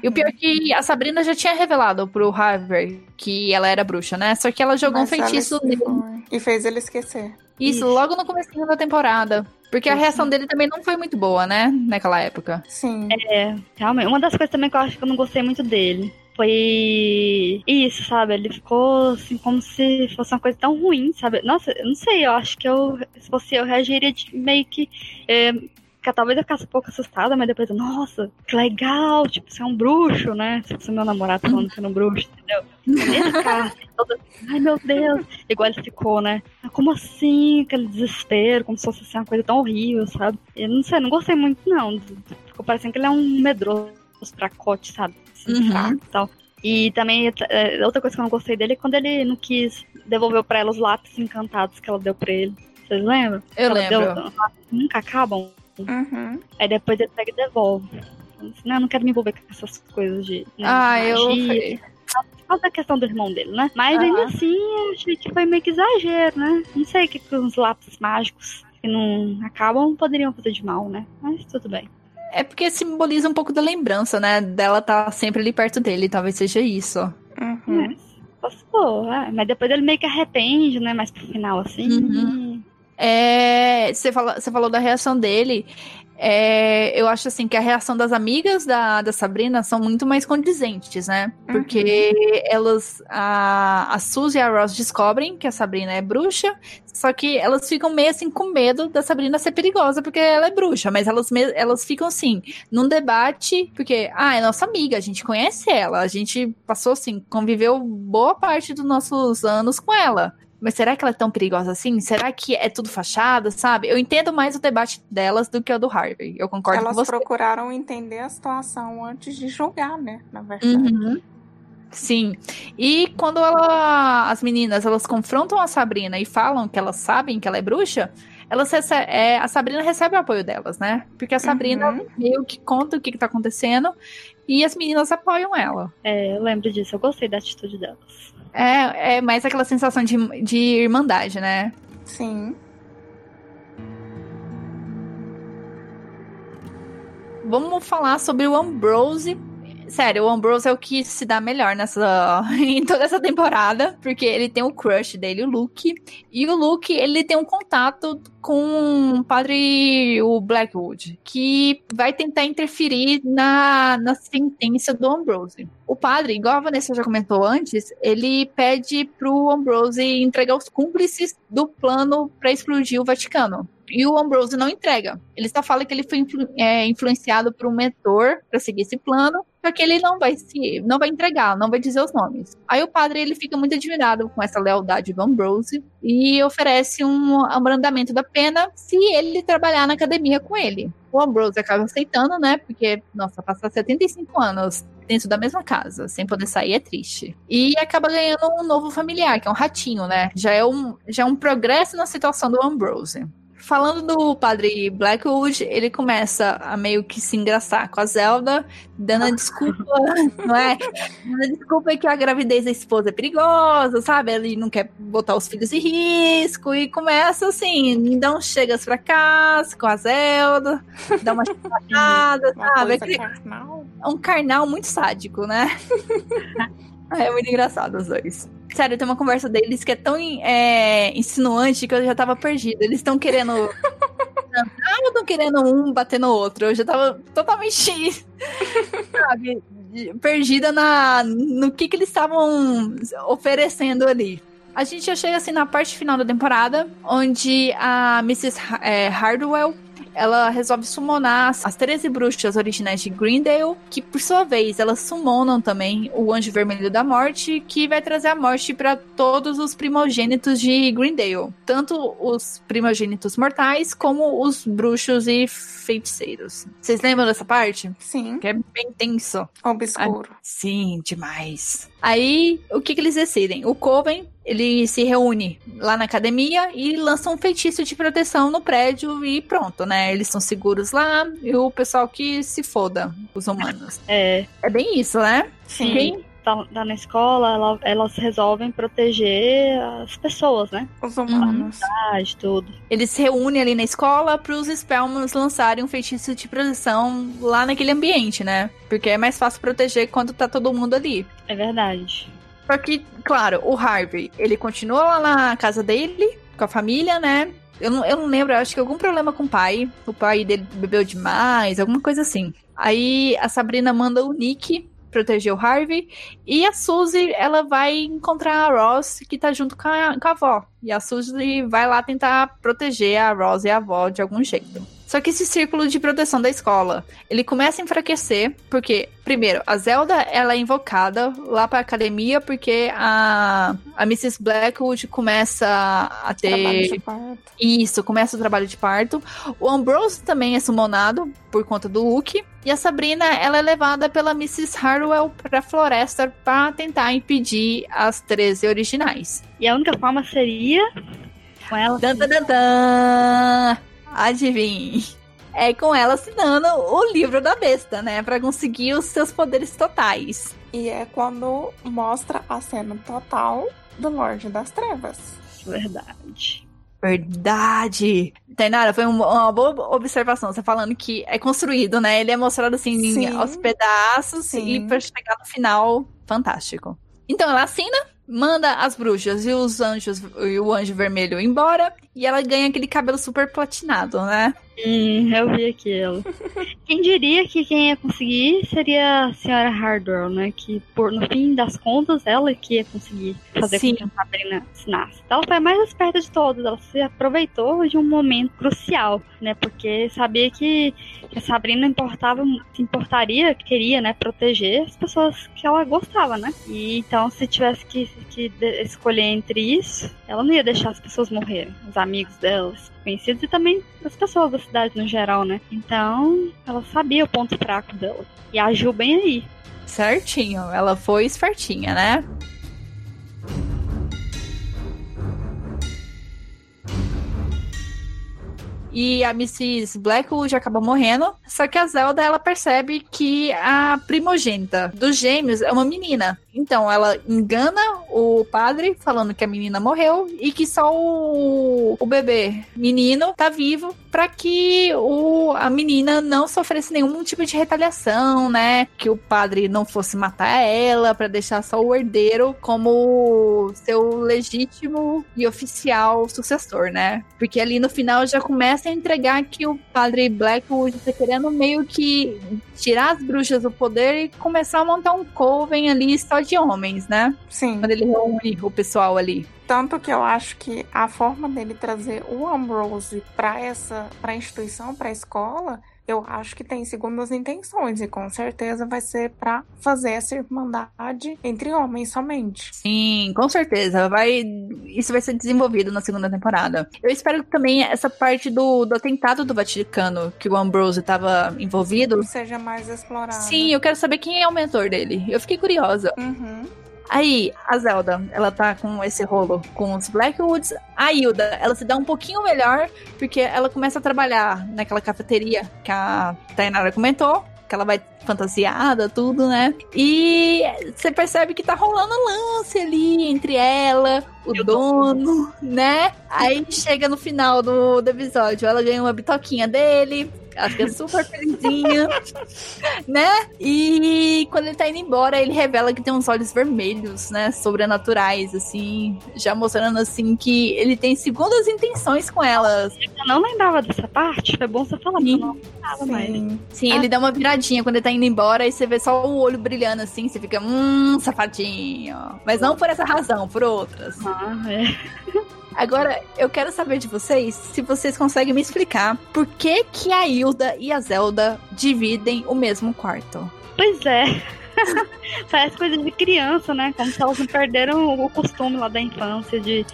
E o pior é que a Sabrina já tinha revelado pro Harvey que ela era bruxa, né? Só que ela jogou Mas um feitiço nele. foi. E fez ele esquecer. Isso, Isso. logo no começo da temporada. Porque a Isso. reação dele também não foi muito boa, né? Naquela época. Sim. É, realmente. Uma das coisas também que eu acho que eu não gostei muito dele foi isso, sabe? Ele ficou assim como se fosse uma coisa tão ruim, sabe? Nossa, eu não sei, eu acho que eu, se fosse eu, reagiria de meio que. É, que talvez eu ficasse um pouco assustada, mas depois, nossa, que legal, tipo, você é um bruxo, né? Se fosse meu namorado falando que era um bruxo, entendeu? Ai meu Deus, igual ele ficou, né? Ah, Como assim? Aquele desespero, como se fosse assim, uma coisa tão horrível, sabe? Eu não sei, não gostei muito, não. Ficou parecendo que ele é um medroso fracote, sabe? Assim, Uhum. fraco e tal. E também, é, outra coisa que eu não gostei dele é quando ele não quis devolver pra ela os lápis encantados que ela deu pra ele. Vocês lembram? Eu ela lembro. Deu, nunca acabam. Uhum. Aí depois ele pega e devolve. Eu disse, Não, eu não quero me envolver com essas coisas de. né, Ah, de eu. causa da questão do irmão dele, né? Mas Aham. ainda assim, eu achei que foi meio que exagero, né? Não sei o que, que os lápis mágicos que não acabam poderiam fazer de mal, né? Mas tudo bem. É porque simboliza um pouco da lembrança, né? Dela tá sempre ali perto dele. Talvez seja isso. Uhum. É, passou, é. Mas depois ele meio que arrepende, né? Mais pro final, assim. Uhum. É, você, fala, você falou da reação dele. É, eu acho assim que a reação das amigas da, da Sabrina são muito mais condizentes, né? Porque elas. A, a Suzy e a Ross descobrem que a Sabrina é bruxa, só que elas ficam meio assim com medo da Sabrina ser perigosa, porque ela é bruxa, mas elas, elas ficam assim, num debate, porque, ah, é nossa amiga, a gente conhece ela, a gente passou assim, conviveu boa parte dos nossos anos com ela. Mas será que ela é tão perigosa assim? Será que é tudo fachada, sabe? Eu entendo mais o debate delas do que o do Harvey. Eu concordo Elas com você. procuraram entender a situação antes de julgar, né? Na verdade. Uhum. Sim. E quando ela, as meninas elas confrontam a Sabrina e falam que elas sabem que ela é bruxa, elas rece- é, a Sabrina recebe o apoio delas, né? Porque a Sabrina Uhum. meio que conta o que, que tá acontecendo e as meninas apoiam ela. É, eu lembro disso. Eu gostei da atitude delas. É, é mais aquela sensação de, de irmandade, né? Sim. Vamos falar sobre o Ambrose. Sério, o Ambrose é o que se dá melhor nessa em toda essa temporada, porque ele tem o crush dele, o Luke, e o Luke, ele tem um contato com o padre o Blackwood, que vai tentar interferir na, na sentença do Ambrose. O padre, igual a Vanessa já comentou antes, ele pede pro Ambrose entregar os cúmplices do plano para explodir o Vaticano. E o Ambrose não entrega. Ele só fala que ele foi influ é, influenciado por um mentor para seguir esse plano, só que ele não vai se, não vai entregar, não vai dizer os nomes. Aí o padre ele fica muito admirado com essa lealdade do Ambrose e oferece um abrandamento da pena se ele trabalhar na academia com ele. O Ambrose acaba aceitando, né? Porque, nossa, passar 75 anos dentro da mesma casa, sem poder sair, é triste. E acaba ganhando um novo familiar, que é um ratinho, né? Já é um, já é um progresso na situação do Ambrose. Falando do padre Blackwood, ele começa a meio que se engraçar com a Zelda, dando a desculpa, não é? Dando a desculpa que a gravidez da esposa é perigosa, sabe? Ele não quer botar os filhos em risco e começa assim, uns chegas pra casa com a Zelda, dá uma chapada, sabe? É carnal. um carnal muito sádico, né? é muito engraçado os dois. Sério, tem uma conversa deles que é tão é, insinuante que eu já tava perdida. Eles estão querendo. ah, estão querendo um bater no outro. Eu já tava totalmente. sabe? Perdida na, no que, que eles estavam oferecendo ali. A gente já chega assim na parte final da temporada, onde a Mrs. É, Hardwell ela resolve summonar as 13 bruxas originais de Greendale, que por sua vez elas summonam também o Anjo Vermelho da Morte, que vai trazer a morte para todos os primogênitos de Greendale, tanto os primogênitos mortais como os bruxos e feiticeiros. Vocês lembram dessa parte? Sim. Que é bem tenso. Obscuro. Ah, sim, demais. Aí, o que, que eles decidem? O Coven ele se reúne lá na academia e lança um feitiço de proteção no prédio e pronto, né? Eles estão seguros lá e o pessoal que se foda, os humanos. É. É bem isso, né? Sim. Quem tá, tá na escola, ela, elas resolvem proteger as pessoas, né? Os humanos. Uhum. tudo. Eles se reúnem ali na escola para os Spellmans lançarem um feitiço de proteção lá naquele ambiente, né? Porque é mais fácil proteger quando tá todo mundo ali. É verdade. Só que, claro, o Harvey, ele continua lá na casa dele, com a família, né? Eu não, eu não lembro, acho que algum problema com o pai. O pai dele bebeu demais, alguma coisa assim. Aí a Sabrina manda o Nick proteger o Harvey. E a Suzy, ela vai encontrar a Ross, que tá junto com a, com a avó. E a Suzy vai lá tentar proteger a Ross e a avó de algum jeito. Só que esse círculo de proteção da escola, ele começa a enfraquecer, porque, primeiro, a Zelda, ela é invocada lá pra academia, porque a, a Mrs. Blackwood começa a ter... Isso, começa o trabalho de parto. O Ambrose também é summonado por conta do Luke. E a Sabrina, ela é levada pela Mrs. Harwell pra floresta para tentar impedir as 13 originais. E a única forma seria com ela... Dan, dan, dan, dan. Adivinhe. É com ela assinando o livro da besta, né? Para conseguir os seus poderes totais. E é quando mostra a cena total do Lorde das Trevas. Verdade. Verdade. Tainara, foi uma boa observação. Você falando que é construído, né? Ele é mostrado assim Sim. aos pedaços Sim. e para chegar no final, fantástico. Então ela assina, manda as bruxas e os anjos e o anjo vermelho embora e ela ganha aquele cabelo super platinado, né? Hum, eu vi aquilo. quem diria que quem ia conseguir seria a senhora Hardwell, né? Que por, no fim das contas, ela que ia conseguir fazer Sim. com que a Sabrina assinasse. Ela foi a mais esperta de todas. Ela se aproveitou de um momento crucial, né? Porque sabia que a Sabrina importava, se importaria, queria, né? Proteger as pessoas que ela gostava, né? E então, se tivesse que, que escolher entre isso, ela não ia deixar as pessoas morrerem. Os amigos delas, conhecidos e também as pessoas da cidade no geral, né? Então, ela sabia o ponto fraco dela. E agiu bem aí. Certinho, ela foi espertinha, né? E a Mrs. Blackwood acaba morrendo. Só que a Zelda ela percebe que a primogênita dos gêmeos é uma menina. Então ela engana o padre falando que a menina morreu e que só o, o bebê menino tá vivo para que o, a menina não sofresse nenhum tipo de retaliação, né? Que o padre não fosse matar ela para deixar só o herdeiro como seu legítimo e oficial sucessor, né? Porque ali no final já começa a entregar que o padre Blackwood tá querendo meio que tirar as bruxas do poder e começar a montar um coven ali só de homens, né? Sim. Quando ele reúne o pessoal ali. Tanto que eu acho que a forma dele trazer o Ambrose para essa, para a instituição, para a escola, eu acho que tem segundas intenções e com certeza vai ser para fazer essa irmandade entre homens somente. Sim, com certeza. Vai, isso vai ser desenvolvido na segunda temporada. Eu espero que também essa parte do, do atentado do Vaticano, que o Ambrose estava envolvido, seja mais explorada. Sim, eu quero saber quem é o mentor dele. Eu fiquei curiosa. Uhum. Aí, a Zelda, ela tá com esse rolo com os Blackwoods. A Hilda, ela se dá um pouquinho melhor, porque ela começa a trabalhar naquela cafeteria que a Tainara comentou. Que ela vai fantasiada, tudo, né? E você percebe que tá rolando lance ali entre ela, o dono, né? Aí chega no final do, do episódio, ela ganha uma bitoquinha dele, ela fica super felizinha, né? E quando ele tá indo embora, ele revela que tem uns olhos vermelhos, né? Sobrenaturais, assim, já mostrando assim que ele tem segundas intenções com elas. Eu não lembrava dessa parte, foi bom você falar, Sim. não lembrava mais. Sim. Sim, Ah. ele dá uma viradinha quando ele tá indo embora e você vê só o olho brilhando assim, você fica, hum, safadinho. Mas não por essa razão, por outras. Ah, é. Agora, eu quero saber de vocês se vocês conseguem me explicar por que que a Hilda e a Zelda dividem o mesmo quarto. Pois é. Parece coisa de criança, né? Como se elas não perderam o costume lá da infância de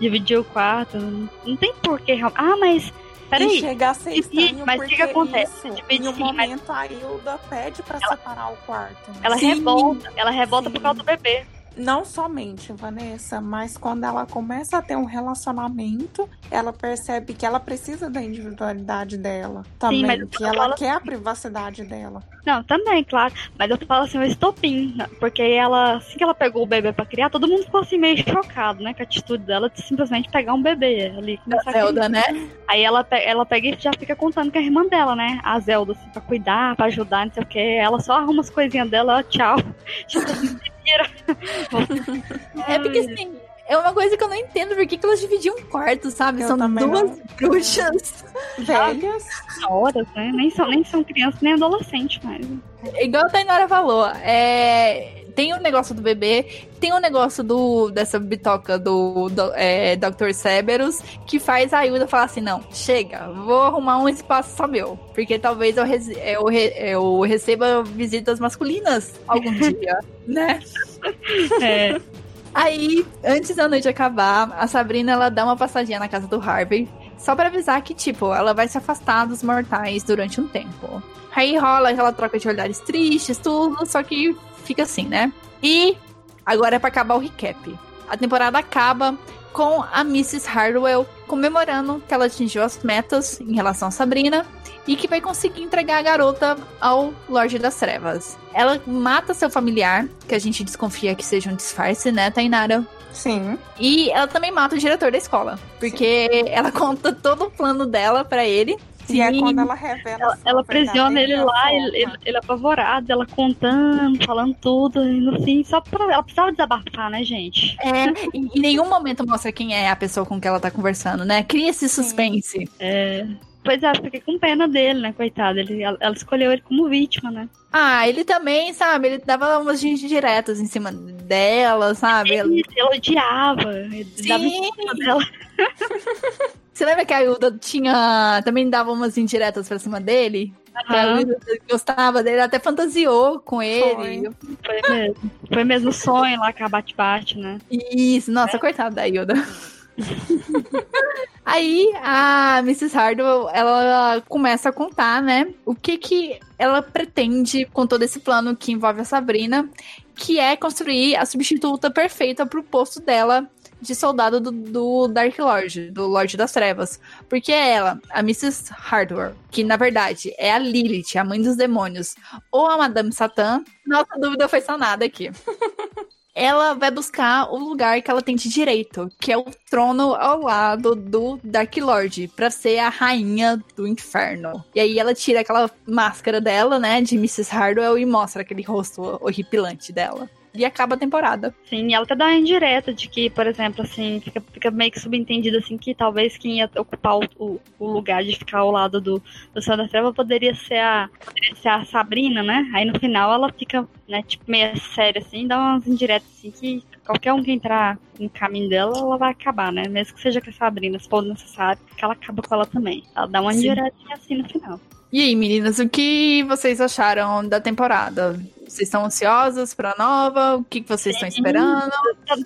dividir o quarto. Não tem porquê. Ah, mas. E Peraí. chega a ser Divide, estranho mas o que acontece? isso, Divide em um sim, mas- momento a Hilda pede pra separar o quarto. né? Ela Sim. revolta. Ela revolta por Sim. causa do bebê. Não somente, Vanessa, mas quando ela começa a ter um relacionamento, ela percebe que ela precisa da individualidade dela também, mas eu que falo- ela quer a privacidade dela. Não, também, claro. Mas eu falo assim, o estopim. né? Porque ela, assim que ela pegou o bebê pra criar, todo mundo ficou assim meio chocado, né? Com a atitude dela de simplesmente pegar um bebê ali. a. Zelda, né? Aí ela, ela pega e já fica contando com a irmã dela, né? A Zelda, assim, pra cuidar, pra ajudar, não sei o que. Ela só arruma as coisinhas dela, ó, tchau. Vira. É porque assim. É uma coisa que eu não entendo por que, que elas dividiam um quarto, sabe? Eu São duas bruxas. Velhas, horas, né? Nem são, nem são crianças, nem adolescentes mais. Igual a Tainara falou, é, tem o negócio do bebê, tem o negócio do, dessa bitoca do, do é, Dr. Cerberus, que faz a Hilda falar assim, não, chega, vou arrumar um espaço só meu, porque talvez eu, eu, eu receba visitas masculinas algum dia, né? É, Aí, antes da noite acabar, a Sabrina, ela dá uma passadinha na casa do Harvey, só pra avisar que, tipo, ela vai se afastar dos mortais durante um tempo. Aí rola aquela troca de olhares tristes, tudo, só que fica assim, né? E agora é pra acabar o recap. A temporada acaba com a Mrs. Hardwell comemorando que ela atingiu as metas em relação a Sabrina e que vai conseguir entregar a garota ao Lorde das Trevas. Ela mata seu familiar, que a gente desconfia que seja um disfarce, né, Tainara? sim. E ela também mata o diretor da escola, porque ela conta todo o plano dela pra ele. E é Sim. quando ela revela ela, ela aprisiona ele lá, ele, ele, ele apavorado, ela contando, falando tudo, e no fim, só pra. Ela precisava desabafar, né, gente? É, e em nenhum momento mostra quem é a pessoa com que ela tá conversando, né? Cria esse suspense. É. Pois é, fiquei com pena dele, né, coitado. Ele, ela, ela escolheu ele como vítima, né? Ah, ele também, sabe? Ele dava umas diretas em cima dela, sabe? Ela- Ele, ela odiava, ele dava em Sim. cima dela. Você lembra que a Hilda tinha. Também dava umas indiretas pra cima dele? Que a. Hilda gostava dele, até fantasiou com ele. Foi mesmo. Foi mesmo sonho lá com a bate-bate, né? Isso, nossa, coitada da Hilda. Aí a Mrs. Hardwell, ela começa a contar, né, o que que ela pretende com todo esse plano que envolve a Sabrina, que é construir a substituta perfeita pro posto dela de soldado do, do Dark Lord, do Lorde das Trevas. Porque é ela, a Mrs. Hardwell, que na verdade é a Lilith, a mãe dos demônios, ou a Madame Satã. Nossa dúvida foi sanada aqui. ela vai buscar o lugar que ela tem de direito, que é o trono ao lado do Dark Lord, pra ser a rainha do inferno. E aí ela tira aquela máscara dela, né, de Mrs. Hardwell e mostra aquele rosto horripilante dela e acaba a temporada. Sim, e ela até dá uma indireta de que, por exemplo, assim, fica, fica meio que subentendido assim que talvez quem ia ocupar o, o lugar de ficar ao lado do, do da Treva poderia ser a poderia ser a Sabrina, né? Aí no final ela fica, né, tipo, meio séria assim, dá umas indiretas assim que qualquer um que entrar no caminho dela, ela vai acabar, né? Mesmo que seja com a Sabrina, se for necessário, que ela acaba com ela também. Ela dá uma indireta assim no final. E aí, meninas, o que vocês acharam da temporada? Vocês estão ansiosas pra nova? O que, que vocês estão esperando?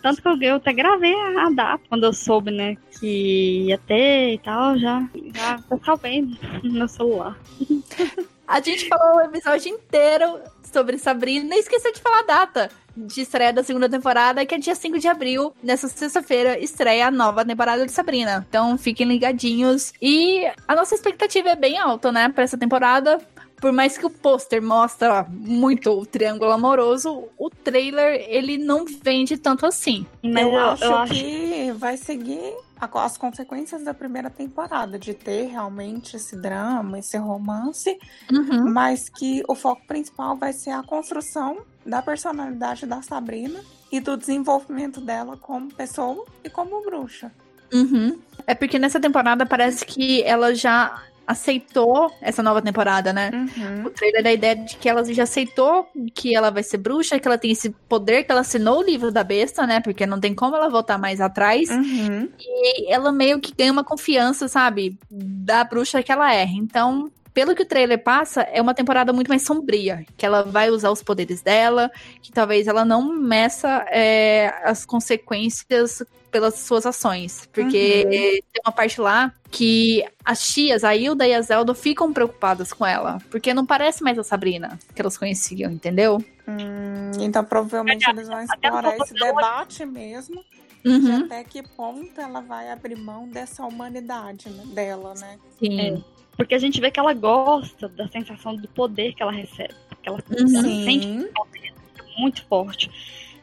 Tanto que eu até gravei a data quando eu soube, né, que ia ter e tal, já, já salvei no meu celular. A gente falou o episódio inteiro sobre Sabrina e esqueceu de falar a data de estreia da segunda temporada, que é dia 5 de abril. Nessa sexta-feira estreia a nova temporada de Sabrina. Então fiquem ligadinhos. E a nossa expectativa é bem alta, né, pra essa temporada por mais que o pôster mostra muito o triângulo amoroso, o trailer ele não vende tanto assim. Mas eu, eu, acho, eu acho que vai seguir as consequências da primeira temporada, de ter realmente esse drama, esse romance, uhum. mas que o foco principal vai ser a construção da personalidade da Sabrina e do desenvolvimento dela como pessoa e como bruxa. Uhum. É porque nessa temporada parece que ela já aceitou essa nova temporada, né? Uhum. O trailer da ideia de que ela já aceitou que ela vai ser bruxa, que ela tem esse poder, que ela assinou o livro da besta, né? Porque não tem como ela voltar mais atrás. Uhum. E ela meio que ganha uma confiança, sabe? Da bruxa que ela é. Então, pelo que o trailer passa, é uma temporada muito mais sombria. Que ela vai usar os poderes dela, que talvez ela não meça é, as consequências pelas suas ações. Porque uhum. tem uma parte lá que as tias, a Hilda e a Zelda, ficam preocupadas com ela. Porque não parece mais a Sabrina que elas conheciam, entendeu? Hum, então provavelmente eles vão explorar esse debate mesmo. Uhum. De até que ponto ela vai abrir mão dessa humanidade né, dela, né? Sim. É, porque a gente vê que ela gosta da sensação do poder que ela recebe. Que ela, uhum. ela sente poder muito forte.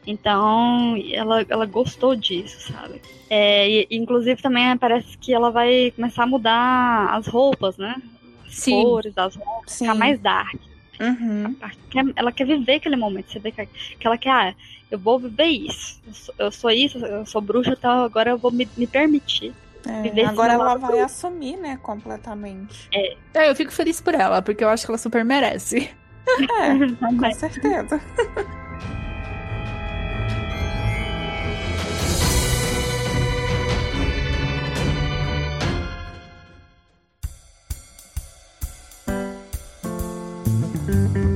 Então, ela, ela gostou disso, sabe? É, e, inclusive, também parece que ela vai começar a mudar as roupas, né? As Sim. cores das roupas, Sim. ficar mais dark. Uhum. Ela quer viver aquele momento. Você vê que, que ela quer, ah, eu vou viver isso. Eu sou, eu sou isso, eu sou bruxa, então agora eu vou me, me permitir. É, agora ela vai assumir, né, completamente. É. é. Eu fico feliz por ela, porque eu acho que ela super merece. É, com certeza.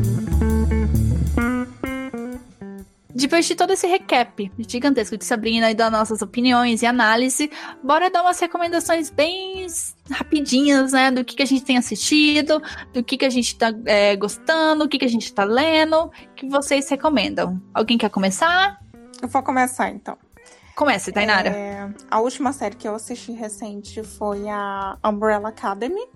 Depois de todo esse recap gigantesco de Sabrina e das nossas opiniões e análise, bora dar umas recomendações bem rapidinhas, né? Do que, que a gente tem assistido, do que, que a gente tá é, gostando, o que, que a gente tá lendo, que vocês recomendam. Alguém quer começar? Eu vou começar então. Comece, Tainara. É, a última série que eu assisti recente foi a Umbrella Academy.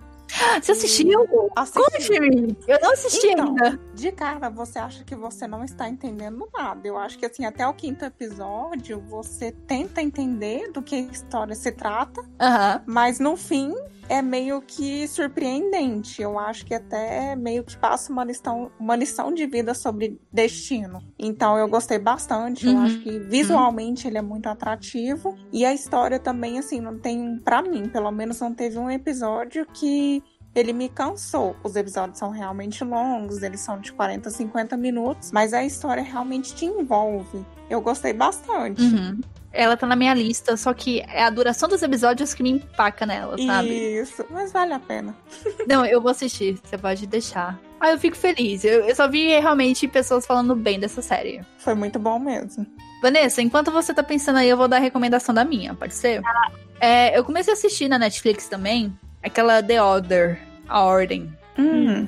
Você assistiu? Conte-me! Eu não assisti então, ainda. De cara, você acha que você não está entendendo nada. Eu acho que, assim, até o quinto episódio, você tenta entender do que a história se trata. Uhum. Mas no fim, é meio que surpreendente. Eu acho que até meio que passa uma lição, uma lição de vida sobre destino. Então eu gostei bastante. Uhum. Eu acho que visualmente uhum. ele é muito atrativo. E a história também, assim, não tem. para mim, pelo menos, não teve um episódio que ele me cansou. Os episódios são realmente longos, eles são de 40, 50 minutos, mas a história realmente te envolve. Eu gostei bastante. Uhum. Ela tá na minha lista, só que é a duração dos episódios que me empaca nela, sabe? Isso, mas vale a pena. Não, eu vou assistir, você pode deixar. Ah, eu fico feliz. Eu, eu só vi realmente pessoas falando bem dessa série. Foi muito bom mesmo. Vanessa, enquanto você tá pensando aí, eu vou dar a recomendação da minha, pode ser? Ah. É, eu comecei a assistir na Netflix também, aquela The Order, a Ordem. Hum.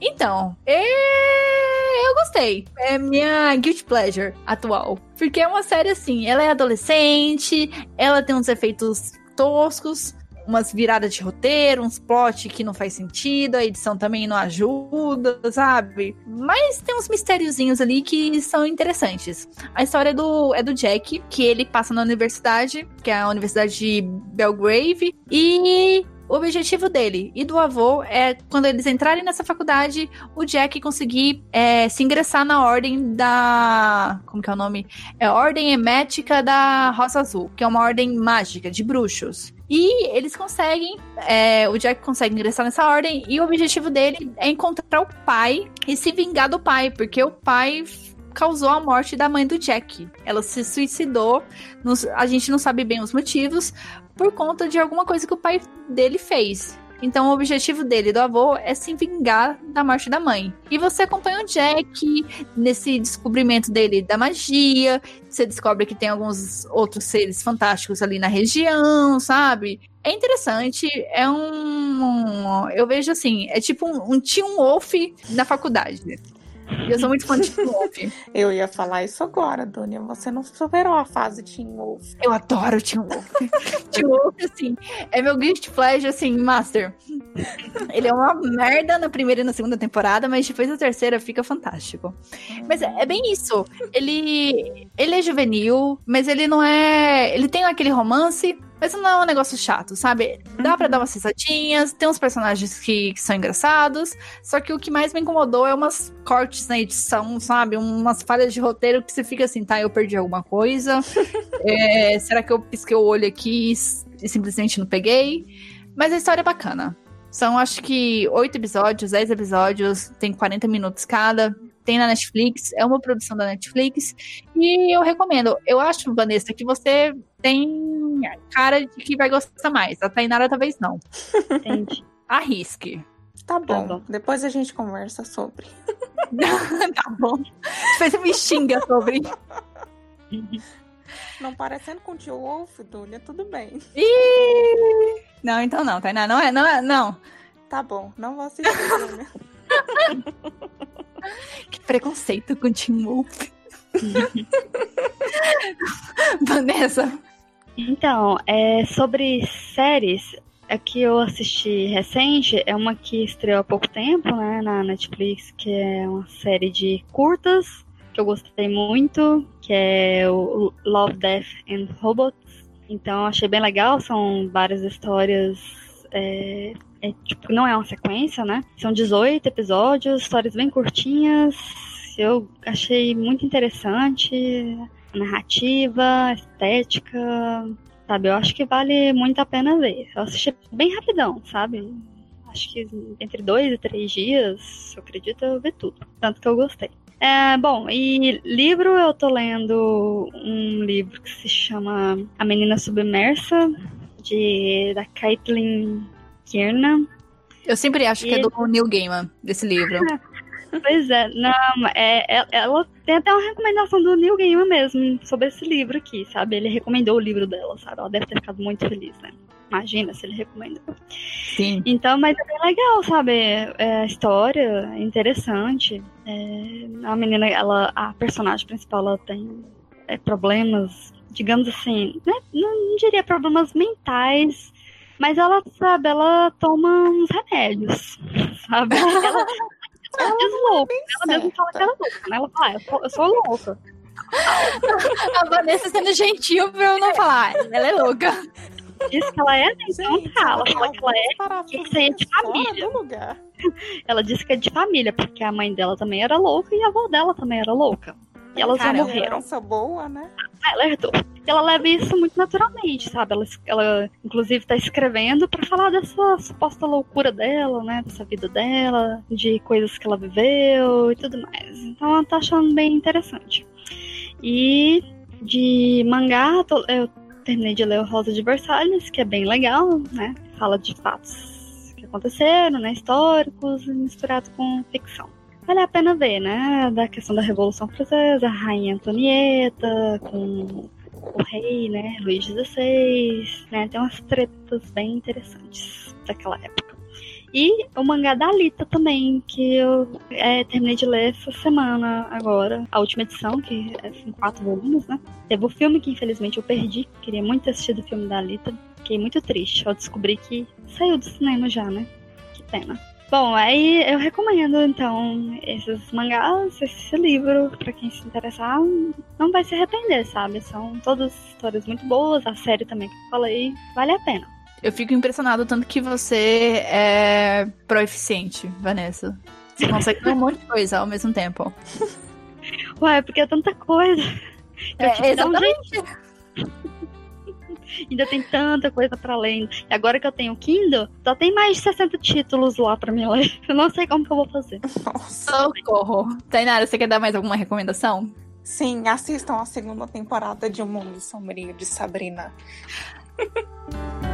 Então, eu gostei. É minha guilty pleasure atual. Porque é uma série assim, ela é adolescente, ela tem uns efeitos toscos, umas viradas de roteiro, uns plot que não faz sentido, a edição também não ajuda, sabe? Mas tem uns mistériozinhos ali que são interessantes. A história é do, é do Jack, que ele passa na universidade, que é a Universidade de Belgrave, e o objetivo dele e do avô é, quando eles entrarem nessa faculdade, o Jack conseguir é, se ingressar na ordem da. Como que é o nome? É Ordem Emética da Rosa Azul, que é uma ordem mágica de bruxos. E eles conseguem, é, o Jack consegue ingressar nessa ordem, e o objetivo dele é encontrar o pai e se vingar do pai, porque o pai causou a morte da mãe do Jack. Ela se suicidou, nos, a gente não sabe bem os motivos, por conta de alguma coisa que o pai dele fez. Então, o objetivo dele, do avô, é se vingar da morte da mãe. E você acompanha o Jack nesse descobrimento dele da magia. Você descobre que tem alguns outros seres fantásticos ali na região, sabe? É interessante. É um. Eu vejo assim: é tipo um, um Teen Wolf na faculdade. E eu sou muito fã de Teen Wolf. Eu ia falar isso agora, Dunia. Você não superou a fase Teen Wolf. Eu adoro Teen Wolf. Teen Wolf, assim, é meu Guilty Pleasure, assim, Master. Ele é uma merda na primeira e na segunda temporada, mas depois da terceira fica fantástico. Mas é, é bem isso. Ele, ele é juvenil, mas ele não é... Ele tem aquele romance, mas não é um negócio chato, sabe? Dá pra dar umas risadinhas, tem uns personagens que, que, são engraçados, só que o que mais me incomodou é umas cortes na edição, sabe? Umas falhas de roteiro que você fica assim, tá, eu perdi alguma coisa. é, será que eu pisquei o olho aqui e simplesmente não peguei? Mas a história é bacana. São, acho que, oito episódios, dez episódios, tem 40 minutos cada tem na Netflix, é uma produção da Netflix, e eu recomendo. Eu acho, Vanessa, que você tem cara de que vai gostar mais. A Tainara talvez não. Entendi. Arrisque. Tá bom. tá bom. Depois a gente conversa sobre. tá bom. Depois você me xinga sobre. Não parecendo com o tio Wolf, Dulia, tudo bem. Ih! Não, então não, Tainá. Não é, não é, não. Tá bom, não vou assistir, Dulia. que preconceito com o Tim Wolf. Vanessa. Então, é, sobre séries, a que eu assisti recente é uma que estreou há pouco tempo, né, na Netflix, que é uma série de curtas que eu gostei muito, que é o Love, Death and Robots. Então, achei bem legal, são várias histórias é, é, tipo, não é uma sequência, né? São 18 episódios, histórias bem curtinhas. Eu achei muito interessante a narrativa, a estética, sabe? Eu acho que vale muito a pena ver. Eu assisti bem rapidão, sabe? Acho que entre dois e três dias, eu acredito, eu vi tudo. Tanto que eu gostei. É, bom, e livro eu tô lendo um livro que se chama A Menina Submersa, de da Caitlin Kiernan. Eu sempre acho e... que é do Neil Gaiman, desse livro. pois é, não, é, é, ela tem até uma recomendação do Neil Gaiman mesmo sobre esse livro aqui, sabe? Ele recomendou o livro dela, sabe? Ela deve ter ficado muito feliz, né? Imagina se ele recomendou. Sim. Então, mas é bem legal, sabe? É, a história é interessante. É, a menina, ela, a personagem principal, ela tem é, problemas, digamos assim, né? não, não diria problemas mentais, mas ela, sabe, ela toma uns remédios, sabe? Ela, ela, é louca. Ela mesmo fala que ela é louca, né? Ela fala, ah, eu, sou, eu sou louca. A Vanessa sendo gentil pra eu não falar, ela é louca. Diz que ela é, então tá. Ela fala que ela é, que isso aí é de família. Ela disse que é de família, porque a mãe dela também era louca e a avó dela também era louca. E elas Cara, já morreram. boa, né? Ela herdou. E ela leva isso muito naturalmente, sabe? Ela, ela inclusive, tá escrevendo para falar dessa suposta loucura dela, né? Dessa vida dela, de coisas que ela viveu e tudo mais. Então ela tá achando bem interessante. E de mangá, eu terminei de ler o Rosa de Versalhes, que é bem legal, né? Fala de fatos que aconteceram, né? Históricos, misturado com ficção vale a pena ver, né? Da questão da Revolução Francesa, a Rainha Antonieta, com o rei, né? Luís XVI, né? Tem umas tretas bem interessantes daquela época. E o mangá da Alita também, que eu é, terminei de ler essa semana agora. A última edição, que é em quatro volumes, né? Teve o filme que infelizmente eu perdi. Queria muito assistir o filme da Alita fiquei muito triste ao descobrir que saiu do cinema já, né? Que pena. Bom, aí eu recomendo então esses mangás, esse livro, para quem se interessar, não vai se arrepender, sabe? São todas histórias muito boas, a série também que eu falei, vale a pena. Eu fico impressionado tanto que você é proeficiente, Vanessa. Você consegue fazer um monte de coisa ao mesmo tempo. Ué, porque é tanta coisa. É, exatamente. Ainda tem tanta coisa para ler. E agora que eu tenho Kindle, só tem mais de 60 títulos lá para me ler. Eu não sei como que eu vou fazer. Nossa. Socorro. Tainara, você quer dar mais alguma recomendação? Sim, assistam a segunda temporada de O Mundo Sombrio de Sabrina.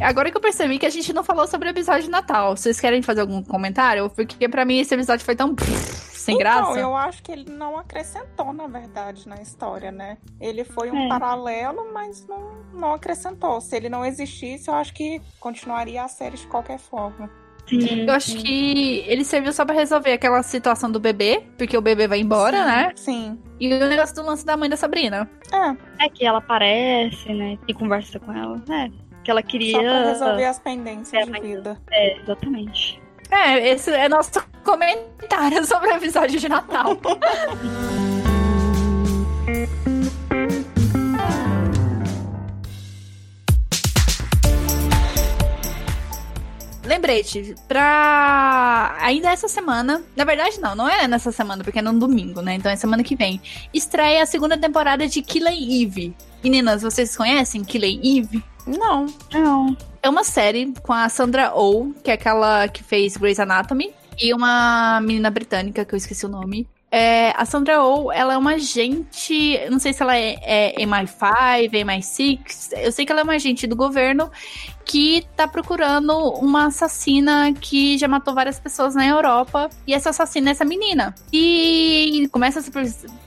Agora que eu percebi que a gente não falou sobre o episódio de Natal, vocês querem fazer algum comentário? Porque para mim esse episódio foi tão sem então, graça. eu acho que ele não acrescentou, na verdade, na história, né? Ele foi um é. paralelo, mas não, não acrescentou. Se ele não existisse, eu acho que continuaria a série de qualquer forma. Sim, eu acho que ele serviu só para resolver aquela situação do bebê, porque o bebê vai embora, sim, né? Sim. E o negócio do lance da mãe da Sabrina. É. É que ela aparece, né? E conversa com ela. É. Que ela queria. Só pra resolver as pendências é, de vida. É, exatamente. É, esse é nosso comentário sobre o episódio de Natal. Lembrete, pra. Ainda essa semana. Na verdade, não, não é nessa semana, porque é no domingo, né? Então é semana que vem. Estreia a segunda temporada de Killing Eve. Meninas, vocês conhecem Killing Eve? Não. Não. É uma série com a Sandra Oh, que é aquela que fez Grey's Anatomy, e uma menina britânica, que eu esqueci o nome. É, a Sandra Oh, ela é uma agente, não sei se ela é, é MI5, MI6, eu sei que ela é uma agente do governo que tá procurando uma assassina que já matou várias pessoas na Europa. E essa assassina é essa menina. E começa essa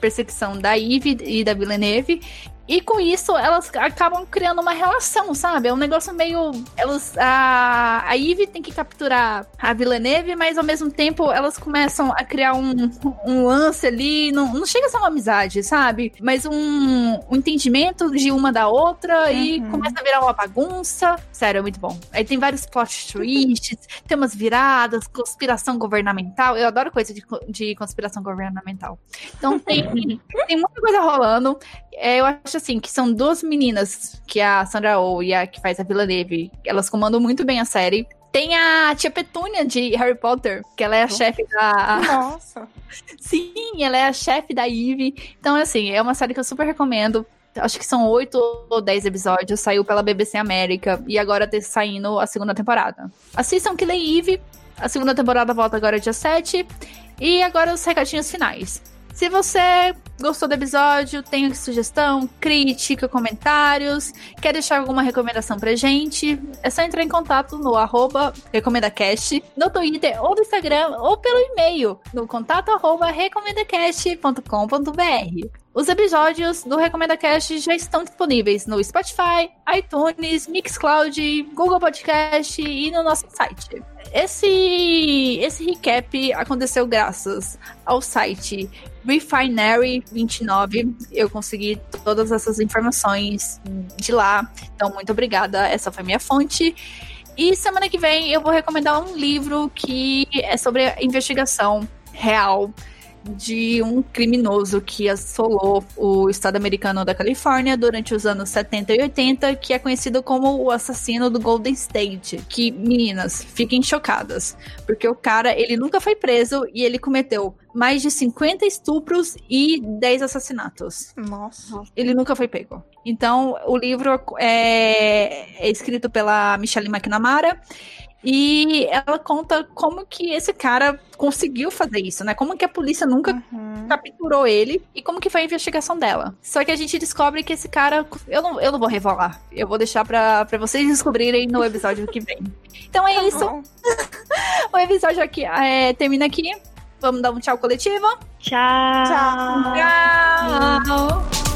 perseguição da Eve e da Villeneuve. E com isso, elas acabam criando uma relação, sabe? É um negócio meio. Elas, a, a Eve tem que capturar a Villeneuve, mas ao mesmo tempo elas começam a criar um, um lance ali. Não, não chega a ser uma amizade, sabe? Mas um, um entendimento de uma da outra uhum. e começa a virar uma bagunça. Sério, é muito bom. Aí tem vários plot twists, tem umas viradas, conspiração governamental. Eu adoro coisa de, de conspiração governamental. Então tem, tem muita coisa rolando. É, eu acho assim que são duas meninas, que é a Sandra Oh e a que faz a Vila Neve. Elas comandam muito bem a série. Tem a tia Petúnia de Harry Potter, que ela é a chefe da. Nossa! Sim, ela é a chefe da Eve. Então, assim, é uma série que eu super recomendo. Acho que são oito ou dez episódios. Saiu pela BBC América. E agora tá saindo a segunda temporada. Assistam que Eve. A segunda temporada volta agora dia 7. E agora os recadinhos finais. Se você gostou do episódio, tem sugestão, crítica, comentários, quer deixar alguma recomendação pra gente, é só entrar em contato no arroba recomendacast, no Twitter ou no Instagram, ou pelo e-mail, no contato arroba recomendacast.com.br. Os episódios do Recomenda Cast já estão disponíveis no Spotify, iTunes, Mixcloud, Google Podcast e no nosso site. Esse, esse recap aconteceu graças ao site Refinery29. Eu consegui todas essas informações de lá. Então, muito obrigada. Essa foi minha fonte. E semana que vem eu vou recomendar um livro que é sobre investigação real de um criminoso que assolou o estado americano da Califórnia durante os anos 70 e 80, que é conhecido como o assassino do Golden State. Que, meninas, fiquem chocadas, porque o cara, ele nunca foi preso e ele cometeu mais de 50 estupros e 10 assassinatos. Nossa. Ele nunca foi pego. Então, o livro é, é escrito pela Michelle McNamara e ela conta como que esse cara conseguiu fazer isso, né? Como que a polícia nunca uhum. capturou ele e como que foi a investigação dela. Só que a gente descobre que esse cara. Eu não, eu não vou revelar. Eu vou deixar pra, pra vocês descobrirem no episódio que vem. Então é tá isso. o episódio aqui é, termina aqui. Vamos dar um tchau coletivo. Tchau. Tchau. Tchau.